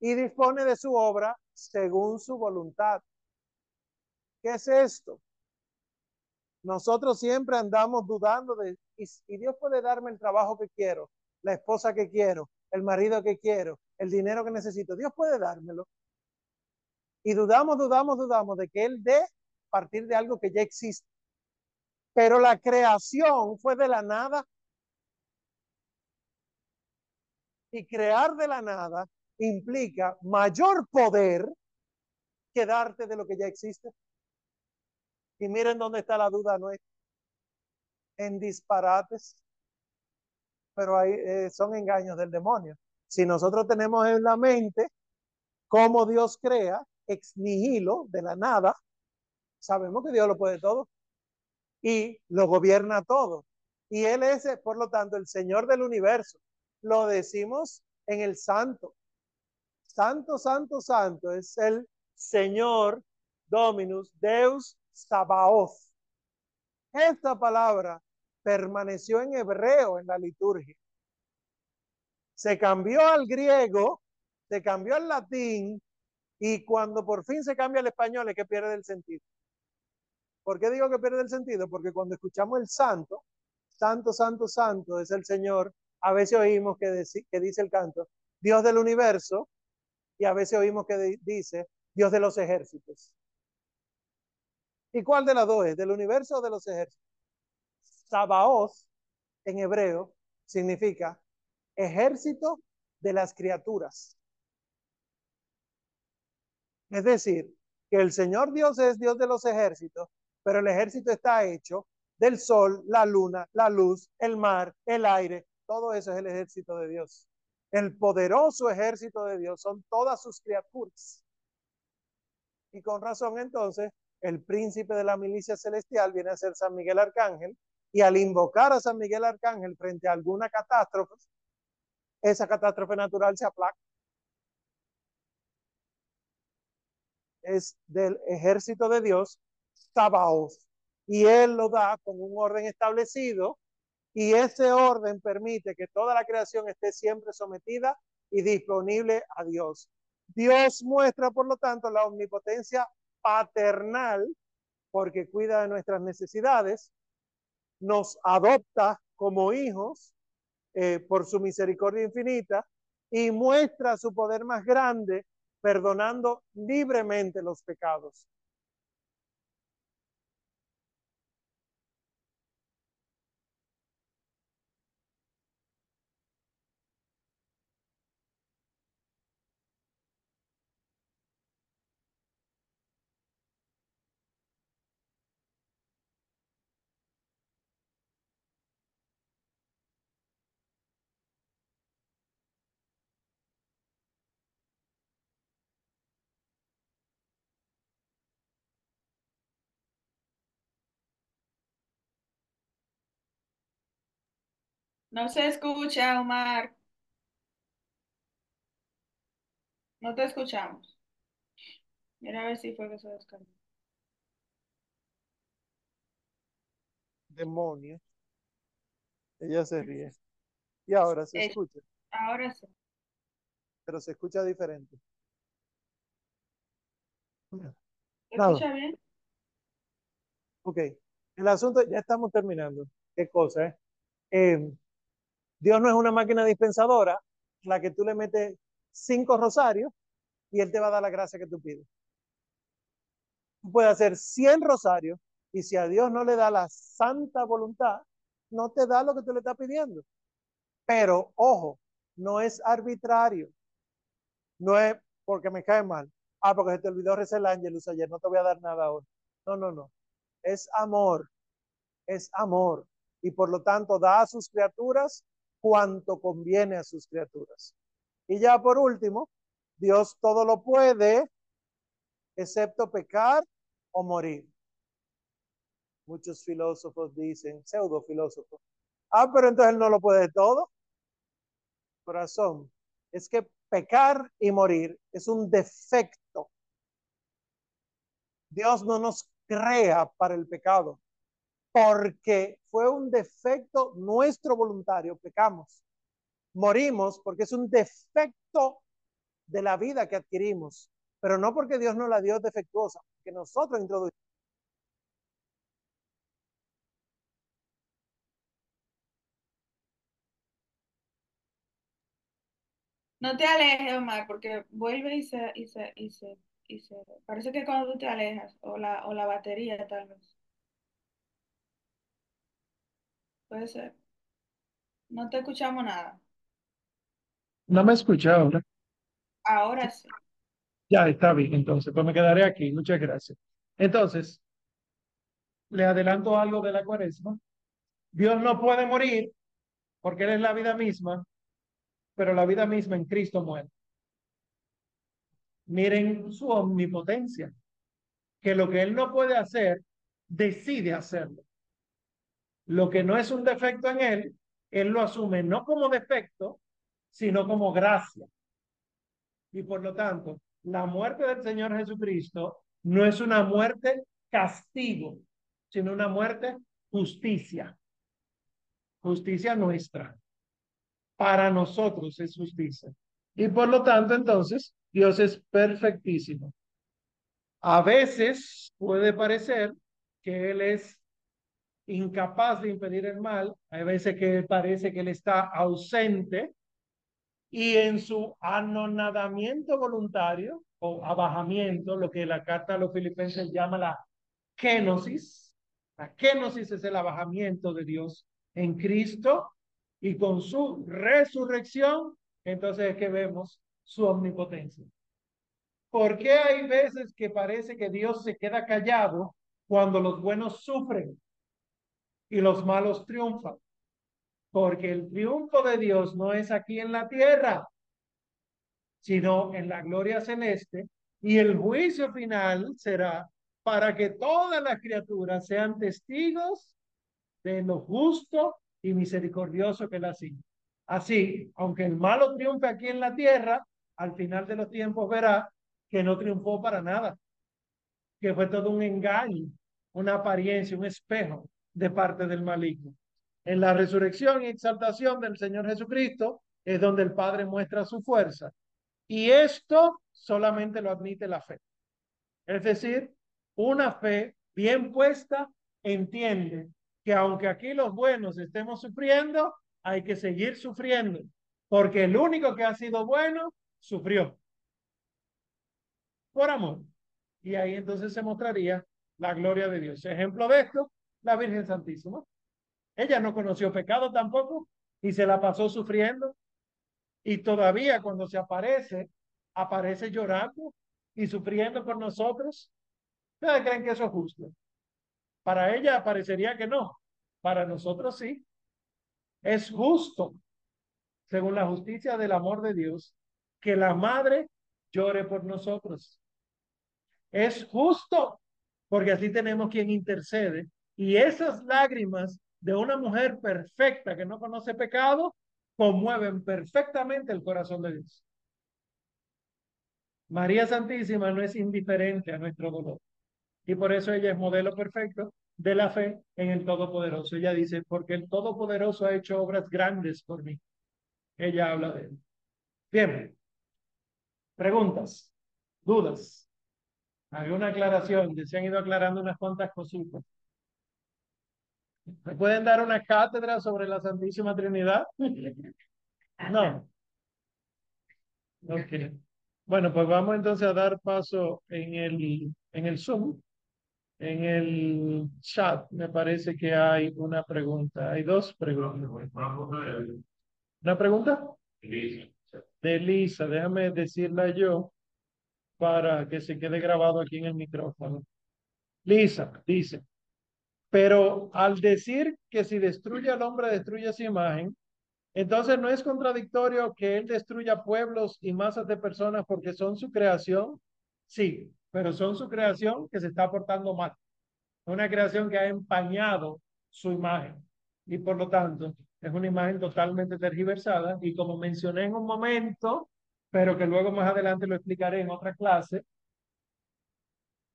Y dispone de su obra según su voluntad. ¿Qué es esto? Nosotros siempre andamos dudando de, y, y Dios puede darme el trabajo que quiero, la esposa que quiero, el marido que quiero, el dinero que necesito. Dios puede dármelo. Y dudamos, dudamos, dudamos de que Él dé partir de algo que ya existe. Pero la creación fue de la nada. Y crear de la nada implica mayor poder que darte de lo que ya existe. Y miren dónde está la duda nuestra. En disparates. Pero ahí eh, son engaños del demonio. Si nosotros tenemos en la mente cómo Dios crea, ex nihilo, de la nada, sabemos que Dios lo puede todo y lo gobierna todo. Y Él es, por lo tanto, el Señor del universo. Lo decimos en el santo. Santo, santo, santo es el Señor Dominus Deus Sabaoth. Esta palabra permaneció en hebreo en la liturgia se cambió al griego, se cambió al latín y cuando por fin se cambia al español es que pierde el sentido. ¿Por qué digo que pierde el sentido? Porque cuando escuchamos el santo, santo, santo, santo es el Señor, a veces oímos que, que dice el canto, Dios del universo, y a veces oímos que dice Dios de los ejércitos. ¿Y cuál de las dos es? ¿Del universo o de los ejércitos? Sabaoth en hebreo significa ejército de las criaturas. Es decir, que el Señor Dios es Dios de los ejércitos, pero el ejército está hecho del sol, la luna, la luz, el mar, el aire, todo eso es el ejército de Dios. El poderoso ejército de Dios son todas sus criaturas. Y con razón entonces, el príncipe de la milicia celestial viene a ser San Miguel Arcángel, y al invocar a San Miguel Arcángel frente a alguna catástrofe, esa catástrofe natural se aplaca. Es del ejército de Dios, Sabaoth. Y él lo da con un orden establecido y ese orden permite que toda la creación esté siempre sometida y disponible a Dios. Dios muestra, por lo tanto, la omnipotencia paternal porque cuida de nuestras necesidades, nos adopta como hijos eh, por su misericordia infinita y muestra su poder más grande perdonando libremente los pecados. No se escucha, Omar. No te escuchamos. Mira a ver si fue que se descargó. Demonio. Ella se ríe. Y ahora se escucha. Ahora sí. Pero se escucha diferente. ¿Se escucha bien? Ok. El asunto, ya estamos terminando. ¿Qué cosa, eh? eh Dios no es una máquina dispensadora, la que tú le metes cinco rosarios y Él te va a dar la gracia que tú pides. Puedes hacer 100 rosarios y si a Dios no le da la santa voluntad, no te da lo que tú le estás pidiendo. Pero, ojo, no es arbitrario. No es porque me cae mal. Ah, porque se te olvidó rezar el ángelus ayer, no te voy a dar nada ahora. No, no, no. Es amor. Es amor. Y por lo tanto da a sus criaturas cuanto conviene a sus criaturas. Y ya por último, Dios todo lo puede, excepto pecar o morir. Muchos filósofos dicen, pseudo filósofos, ah, pero entonces él no lo puede todo. Corazón, es que pecar y morir es un defecto. Dios no nos crea para el pecado porque fue un defecto nuestro voluntario, pecamos. Morimos porque es un defecto de la vida que adquirimos, pero no porque Dios nos la dio defectuosa, que nosotros introducimos. No te alejes, Omar, porque vuelve y se, y se, y se, y se, parece que cuando tú te alejas, o la, o la batería tal vez. Puede ser. No te escuchamos nada. No me escucha ahora. Ahora sí. Ya está bien, entonces, pues me quedaré aquí. Muchas gracias. Entonces, le adelanto algo de la cuaresma. Dios no puede morir porque Él es la vida misma, pero la vida misma en Cristo muere. Miren su omnipotencia, que lo que Él no puede hacer, decide hacerlo lo que no es un defecto en él, él lo asume no como defecto, sino como gracia. Y por lo tanto, la muerte del Señor Jesucristo no es una muerte castigo, sino una muerte justicia. Justicia nuestra. Para nosotros es justicia. Y por lo tanto, entonces, Dios es perfectísimo. A veces puede parecer que Él es incapaz de impedir el mal, hay veces que parece que él está ausente y en su anonadamiento voluntario o abajamiento, lo que la carta a los filipenses llama la kenosis, la kenosis es el abajamiento de Dios en Cristo y con su resurrección, entonces es que vemos su omnipotencia. ¿Por qué hay veces que parece que Dios se queda callado cuando los buenos sufren? Y los malos triunfan. Porque el triunfo de Dios no es aquí en la tierra, sino en la gloria celeste. Y el juicio final será para que todas las criaturas sean testigos de lo justo y misericordioso que la sigue. Así, aunque el malo triunfe aquí en la tierra, al final de los tiempos verá que no triunfó para nada, que fue todo un engaño, una apariencia, un espejo de parte del maligno. En la resurrección y exaltación del Señor Jesucristo, es donde el Padre muestra su fuerza. Y esto solamente lo admite la fe. Es decir, una fe bien puesta entiende que aunque aquí los buenos estemos sufriendo, hay que seguir sufriendo, porque el único que ha sido bueno sufrió por amor. Y ahí entonces se mostraría la gloria de Dios. Ejemplo de esto, la Virgen Santísima. Ella no conoció pecado tampoco y se la pasó sufriendo. Y todavía cuando se aparece, aparece llorando y sufriendo por nosotros. ¿Ustedes creen que eso es justo? Para ella parecería que no. Para nosotros sí. Es justo, según la justicia del amor de Dios, que la madre llore por nosotros. Es justo, porque así tenemos quien intercede. Y esas lágrimas de una mujer perfecta que no conoce pecado conmueven perfectamente el corazón de Dios. María Santísima no es indiferente a nuestro dolor. Y por eso ella es modelo perfecto de la fe en el Todopoderoso. Ella dice, porque el Todopoderoso ha hecho obras grandes por mí. Ella habla de él. Bien. Preguntas, dudas. Hay una aclaración, se han ido aclarando unas cuantas cositas. ¿Me pueden dar una cátedra sobre la Santísima Trinidad? No. Ok. Bueno, pues vamos entonces a dar paso en el, en el Zoom. En el chat me parece que hay una pregunta. Hay dos preguntas. ¿Una pregunta? De Lisa. Déjame decirla yo para que se quede grabado aquí en el micrófono. Lisa dice, pero al decir que si destruye al hombre, destruye su imagen, entonces no es contradictorio que él destruya pueblos y masas de personas porque son su creación. Sí, pero son su creación que se está portando mal. Una creación que ha empañado su imagen y por lo tanto es una imagen totalmente tergiversada y como mencioné en un momento, pero que luego más adelante lo explicaré en otra clase,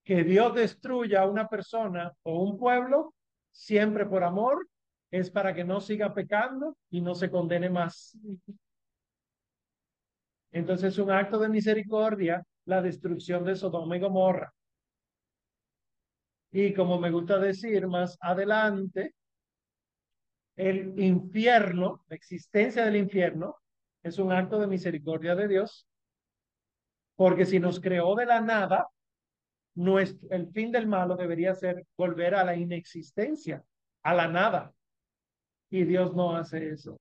que Dios destruya a una persona o un pueblo siempre por amor es para que no siga pecando y no se condene más. Entonces es un acto de misericordia la destrucción de Sodoma y Gomorra. Y como me gusta decir más adelante, el infierno, la existencia del infierno, es un acto de misericordia de Dios, porque si nos creó de la nada, nuestro, el fin del malo debería ser volver a la inexistencia, a la nada. Y Dios no hace eso,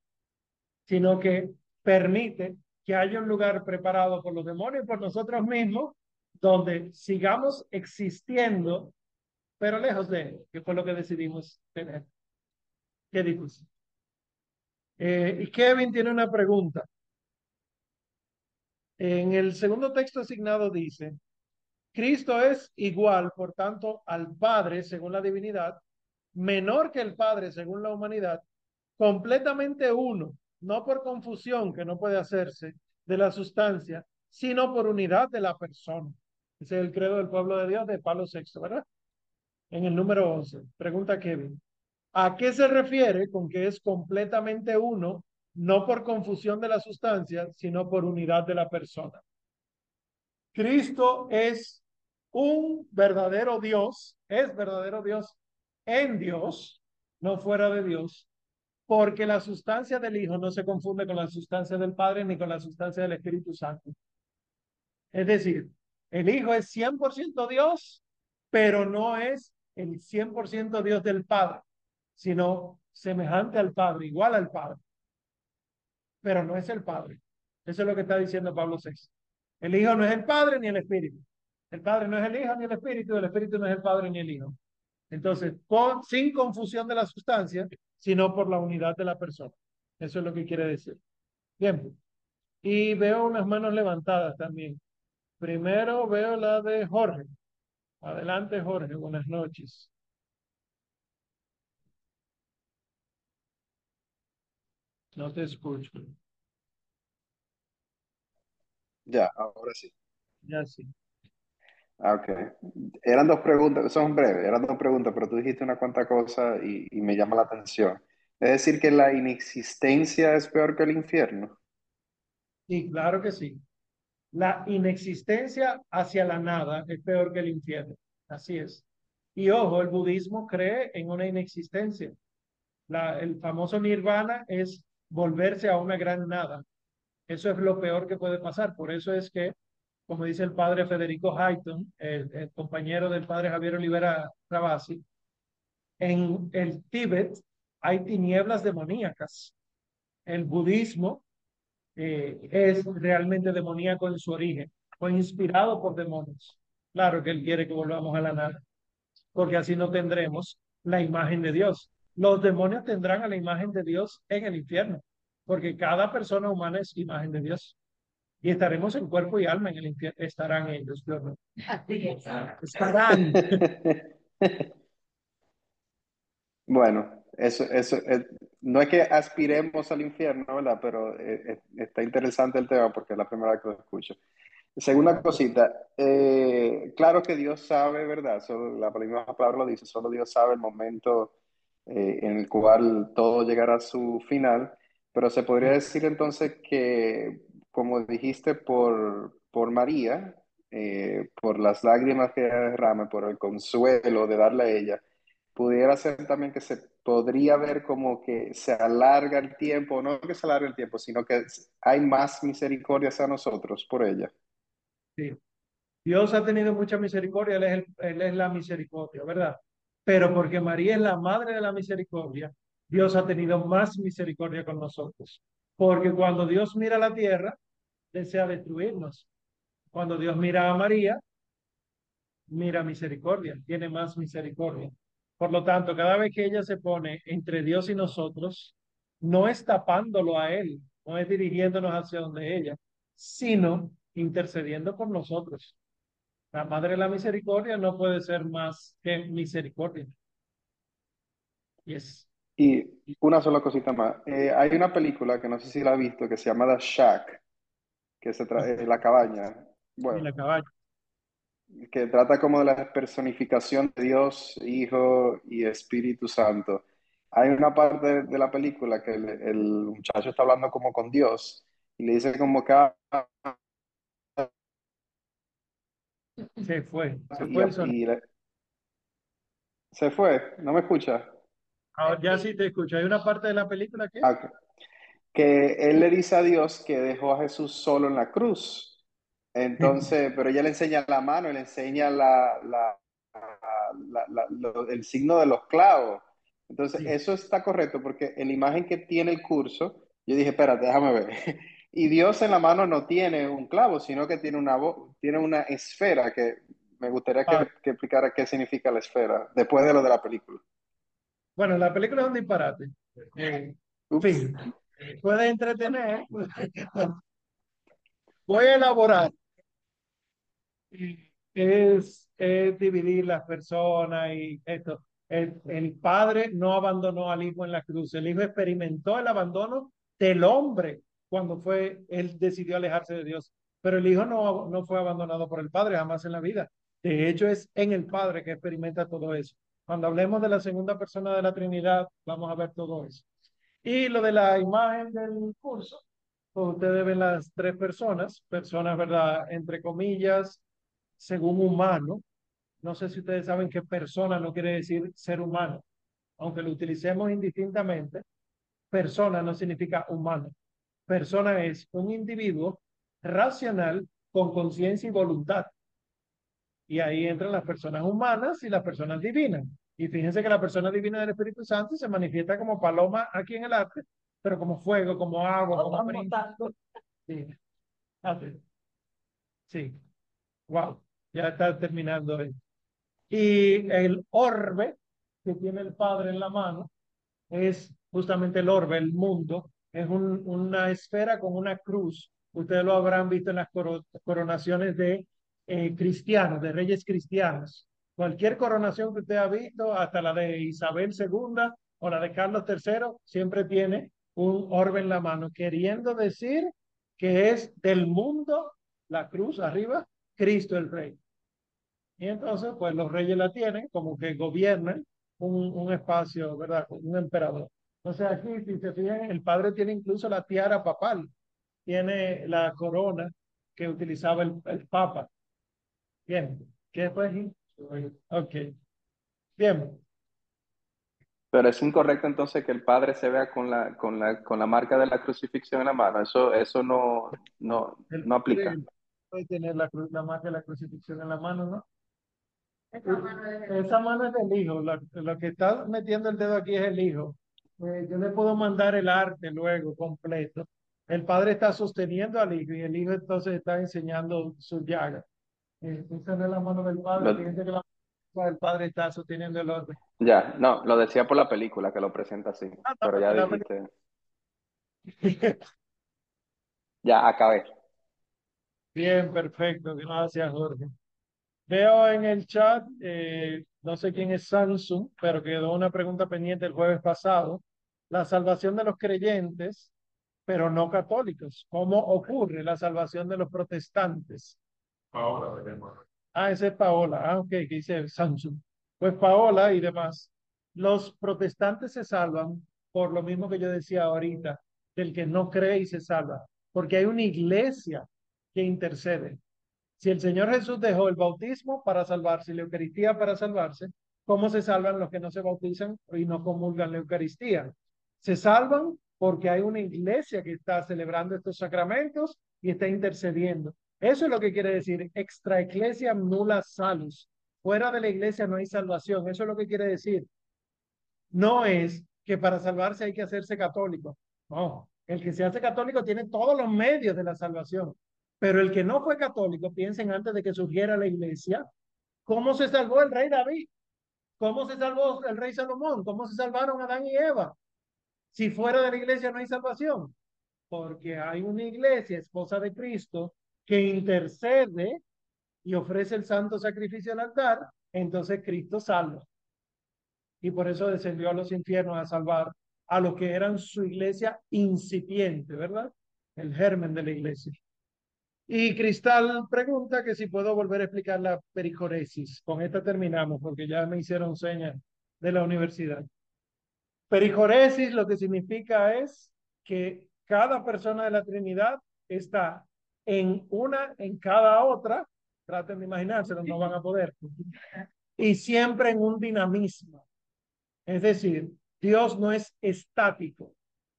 sino que permite que haya un lugar preparado por los demonios y por nosotros mismos, donde sigamos existiendo, pero lejos de él, que fue lo que decidimos tener. Qué difícil. Eh, y Kevin tiene una pregunta. En el segundo texto asignado dice, Cristo es igual, por tanto, al Padre según la divinidad, menor que el Padre según la humanidad, completamente uno, no por confusión que no puede hacerse de la sustancia, sino por unidad de la persona. Ese es el credo del pueblo de Dios de Pablo VI, ¿verdad? En el número 11. Pregunta Kevin. ¿A qué se refiere con que es completamente uno, no por confusión de la sustancia, sino por unidad de la persona? Cristo es un verdadero Dios, es verdadero Dios en Dios, no fuera de Dios, porque la sustancia del Hijo no se confunde con la sustancia del Padre ni con la sustancia del Espíritu Santo. Es decir, el Hijo es 100% Dios, pero no es el 100% Dios del Padre sino semejante al Padre, igual al Padre. Pero no es el Padre. Eso es lo que está diciendo Pablo VI. El Hijo no es el Padre ni el Espíritu. El Padre no es el Hijo ni el Espíritu, el Espíritu no es el Padre ni el Hijo. Entonces, con, sin confusión de la sustancia, sino por la unidad de la persona. Eso es lo que quiere decir. Bien. Y veo unas manos levantadas también. Primero veo la de Jorge. Adelante, Jorge. Buenas noches. No te escucho. Ya, ahora sí. Ya sí. Ah, ok. Eran dos preguntas, son breves, eran dos preguntas, pero tú dijiste una cuanta cosa y, y me llama la atención. Es decir, que la inexistencia es peor que el infierno. Sí, claro que sí. La inexistencia hacia la nada es peor que el infierno. Así es. Y ojo, el budismo cree en una inexistencia. La, el famoso nirvana es volverse a una gran nada. Eso es lo peor que puede pasar. Por eso es que, como dice el padre Federico Hayton, el, compañero del padre Javier Olivera Rabasi, en el Tíbet hay tinieblas demoníacas. El budismo eh, es realmente demoníaco en su origen, fue inspirado por demonios. Claro que él quiere que volvamos a la nada, porque así no tendremos la imagen de Dios. Los demonios tendrán a la imagen de Dios en el infierno, porque cada persona humana es imagen de Dios. Y estaremos en cuerpo y alma en el infierno. Estarán ellos, Dios. Estarán. Bueno, eso, eso, eh, no es que aspiremos al infierno, ¿verdad? Pero eh, eh, está interesante el tema porque es la primera vez que lo escucho. Segunda cosita, claro que Dios sabe, ¿verdad? Solo, la primera palabra lo dice, solo Dios sabe el momento en el cual todo llegará a su final, pero se podría decir entonces que, como dijiste, por, por María, por las lágrimas que derrama, por el consuelo de darle a ella, pudiera ser también que se podría ver como que se alarga el tiempo, no que se alarga el tiempo, sino que hay más misericordia hacia nosotros por ella. Sí. Dios ha tenido mucha misericordia, él es, él es la misericordia, ¿verdad? Pero porque María es la madre de la misericordia, Dios ha tenido más misericordia con nosotros. Porque cuando Dios mira la tierra, desea destruirnos. Cuando Dios mira a María, mira misericordia, tiene más misericordia. Por lo tanto, cada vez que ella se pone entre Dios y nosotros, no es tapándolo a Él, no es dirigiéndonos hacia donde ella, sino intercediendo por nosotros. La Madre de la Misericordia no puede ser más que misericordia. Yes. Y una sola cosita más. Eh, hay una película que no sé si la ha visto que se llama The Shack, que se trae la cabaña. Bueno, la cabaña que trata como de la personificación de Dios, Hijo y Espíritu Santo. Hay una parte de la película que el, muchacho está hablando como con Dios y le dice como que... Ah, se fue. Se fue, se fue. ¿No me escucha? Ahora ya sí te escucho. Hay una parte de la película que... Ah, que él le dice a Dios que dejó a Jesús solo en la cruz entonces, pero ella le enseña la mano, le enseña la, la, el signo de los clavos. Entonces, eso está correcto porque en la imagen que tiene el curso, yo dije, espérate, déjame ver. Y Dios en la mano no tiene un clavo, sino que tiene una, tiene una esfera que me gustaría que, ah. que, explicara qué significa la esfera después de lo de la película. Bueno, la película es un disparate. Eh, fin, puede entretener. Voy a elaborar es, es dividir las personas y esto. El, el, padre no abandonó al hijo en la cruz. El hijo experimentó el abandono del hombre cuando fue, él decidió alejarse de Dios. Pero el hijo no, no fue abandonado por el padre jamás en la vida. De hecho, es en el padre que experimenta todo eso. Cuando hablemos de la segunda persona de la Trinidad, vamos a ver todo eso. Y lo de la imagen del curso, pues ustedes ven las tres personas, personas, ¿verdad? Entre comillas, según humano. No sé si ustedes saben que persona no quiere decir ser humano. Aunque lo utilicemos indistintamente, persona no significa humano. Persona es un individuo racional con conciencia y voluntad. Y ahí entran las personas humanas y las personas divinas. Y fíjense que la persona divina del Espíritu Santo se manifiesta como paloma aquí en el arte, pero como fuego, como agua, como Sí. Sí. Wow ya está terminando. Y el orbe que tiene el Padre en la mano es justamente el orbe, el mundo. Es una esfera con una cruz. Ustedes lo habrán visto en las coronaciones de eh, cristianos, de reyes cristianos. Cualquier coronación que usted ha visto, hasta la de Isabel II o la de Carlos III, siempre tiene un orbe en la mano, queriendo decir que es del mundo, la cruz arriba, Cristo el Rey. Y entonces, pues los reyes la tienen como que gobiernan un, un espacio, ¿verdad? Un emperador. Entonces aquí, si se fijan, el padre tiene incluso la tiara papal. tiene la corona que utilizaba el, el Papa. Bien, ¿qué fue? Ok. Bien, Pero es incorrecto entonces que el padre se vea con la, con la, con la marca de la crucifixión en la mano. Eso, eso no, no, el no aplica. puede tener la, la marca de la crucifixión en la mano, ¿no? Esa mano es del hijo. Lo, lo que está metiendo el dedo aquí es el hijo. Eh, yo le puedo mandar el arte luego completo. El padre está sosteniendo al hijo y el hijo entonces está enseñando su llaga. Esa no es la mano del padre. Lo- Fíjense que la mano del padre está sosteniendo el orden. Ya, no, lo decía por la película que lo presenta así. Ah, no, Pero ya dijiste, ya acabé. Bien, perfecto. Gracias, Jorge. Veo en el chat, eh, no sé quién es Samsung, pero quedó una pregunta pendiente el jueves pasado. La salvación de los creyentes, pero no católicos. ¿Cómo ocurre la salvación de los protestantes? Ah, ese es Paola. Ah, ok, que dice Samsung. Pues Paola y demás. Los protestantes se salvan por lo mismo que yo decía ahorita, del que no cree y se salva, porque hay una iglesia que intercede. Si el Señor Jesús dejó el bautismo para salvarse y la Eucaristía para salvarse, ¿cómo se salvan los que no se bautizan y no comulgan la Eucaristía? Se salvan porque hay una iglesia que está celebrando estos sacramentos y está intercediendo. Eso es lo que quiere decir extra ecclesia nulla salus. Fuera de la iglesia no hay salvación. Eso es lo que quiere decir. No es que para salvarse hay que hacerse católico. No, el que se hace católico tiene todos los medios de la salvación. Pero el que no fue católico, piensen antes de que surgiera la iglesia, ¿cómo se salvó el rey David? ¿Cómo se salvó el rey Salomón? ¿Cómo se salvaron Adán y Eva? Si fuera de la iglesia no hay salvación, porque hay una iglesia, esposa de Cristo, que intercede y ofrece el santo sacrificio al altar, entonces Cristo salva. Y por eso descendió a los infiernos a salvar a los que eran su iglesia incipiente, ¿verdad? El germen de la iglesia. Y Cristal pregunta que si puedo volver a explicar la pericoresis. Con esta terminamos porque ya me hicieron señas de la universidad. Pericoresis lo que significa es que cada persona de la Trinidad está en una, en cada otra. Traten de imaginárselo, no van a poder. Y siempre en un dinamismo. Es decir, Dios no es estático,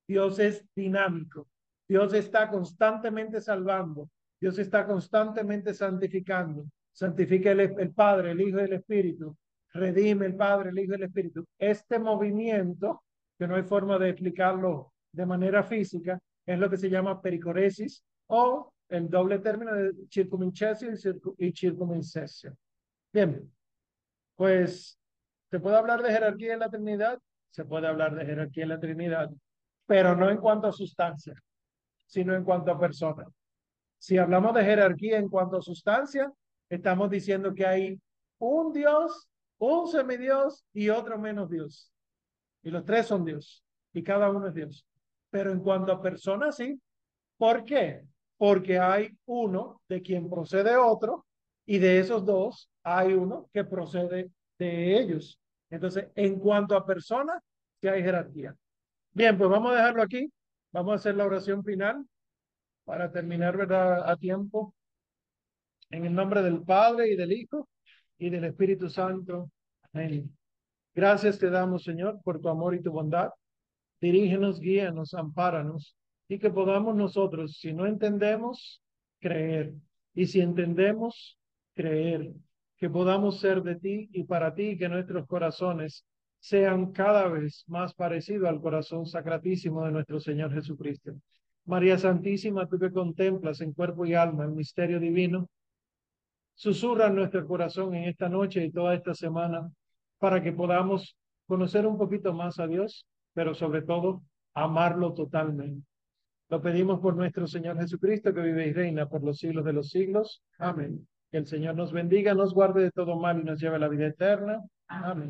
Dios es dinámico. Dios está constantemente salvando, Dios está constantemente santificando. Santifica el, el, Padre, el Hijo y el Espíritu. Redime el Padre, el Hijo y el Espíritu. Este movimiento, que no hay forma de explicarlo de manera física, es lo que se llama pericoresis o el doble término de circumincesio y circumincesio. Bien, pues ¿Se puede hablar de jerarquía en la Trinidad? Se puede hablar de jerarquía en la Trinidad, pero no en cuanto a sustancia, sino en cuanto a persona. Si hablamos de jerarquía en cuanto a sustancia, estamos diciendo que hay un Dios, un semidios y otro menos Dios. Y los tres son Dios, y cada uno es Dios. Pero en cuanto a persona, sí. ¿Por qué? Porque hay uno de quien procede otro, y de esos dos hay uno que procede de ellos. Entonces, en cuanto a personas, sí hay jerarquía. Bien, pues vamos a dejarlo aquí. Vamos a hacer la oración final para terminar, ¿verdad? A tiempo. En el nombre del Padre y del Hijo y del Espíritu Santo. Amén. Gracias te damos, Señor, por tu amor y tu bondad. Dirígenos, guíanos, ampáranos y que podamos nosotros, si no entendemos, creer. Y si entendemos, creer que podamos ser de ti y para ti, que nuestros corazones sean cada vez más parecidos al corazón sacratísimo de nuestro Señor Jesucristo. María Santísima, tú que contemplas en cuerpo y alma el misterio divino, susurra en nuestro corazón en esta noche y toda esta semana para que podamos conocer un poquito más a Dios, pero sobre todo amarlo totalmente. Lo pedimos por nuestro Señor Jesucristo, que vive y reina por los siglos de los siglos. Amén. Que el Señor nos bendiga, nos guarde de todo mal y nos lleve a la vida eterna. Amén.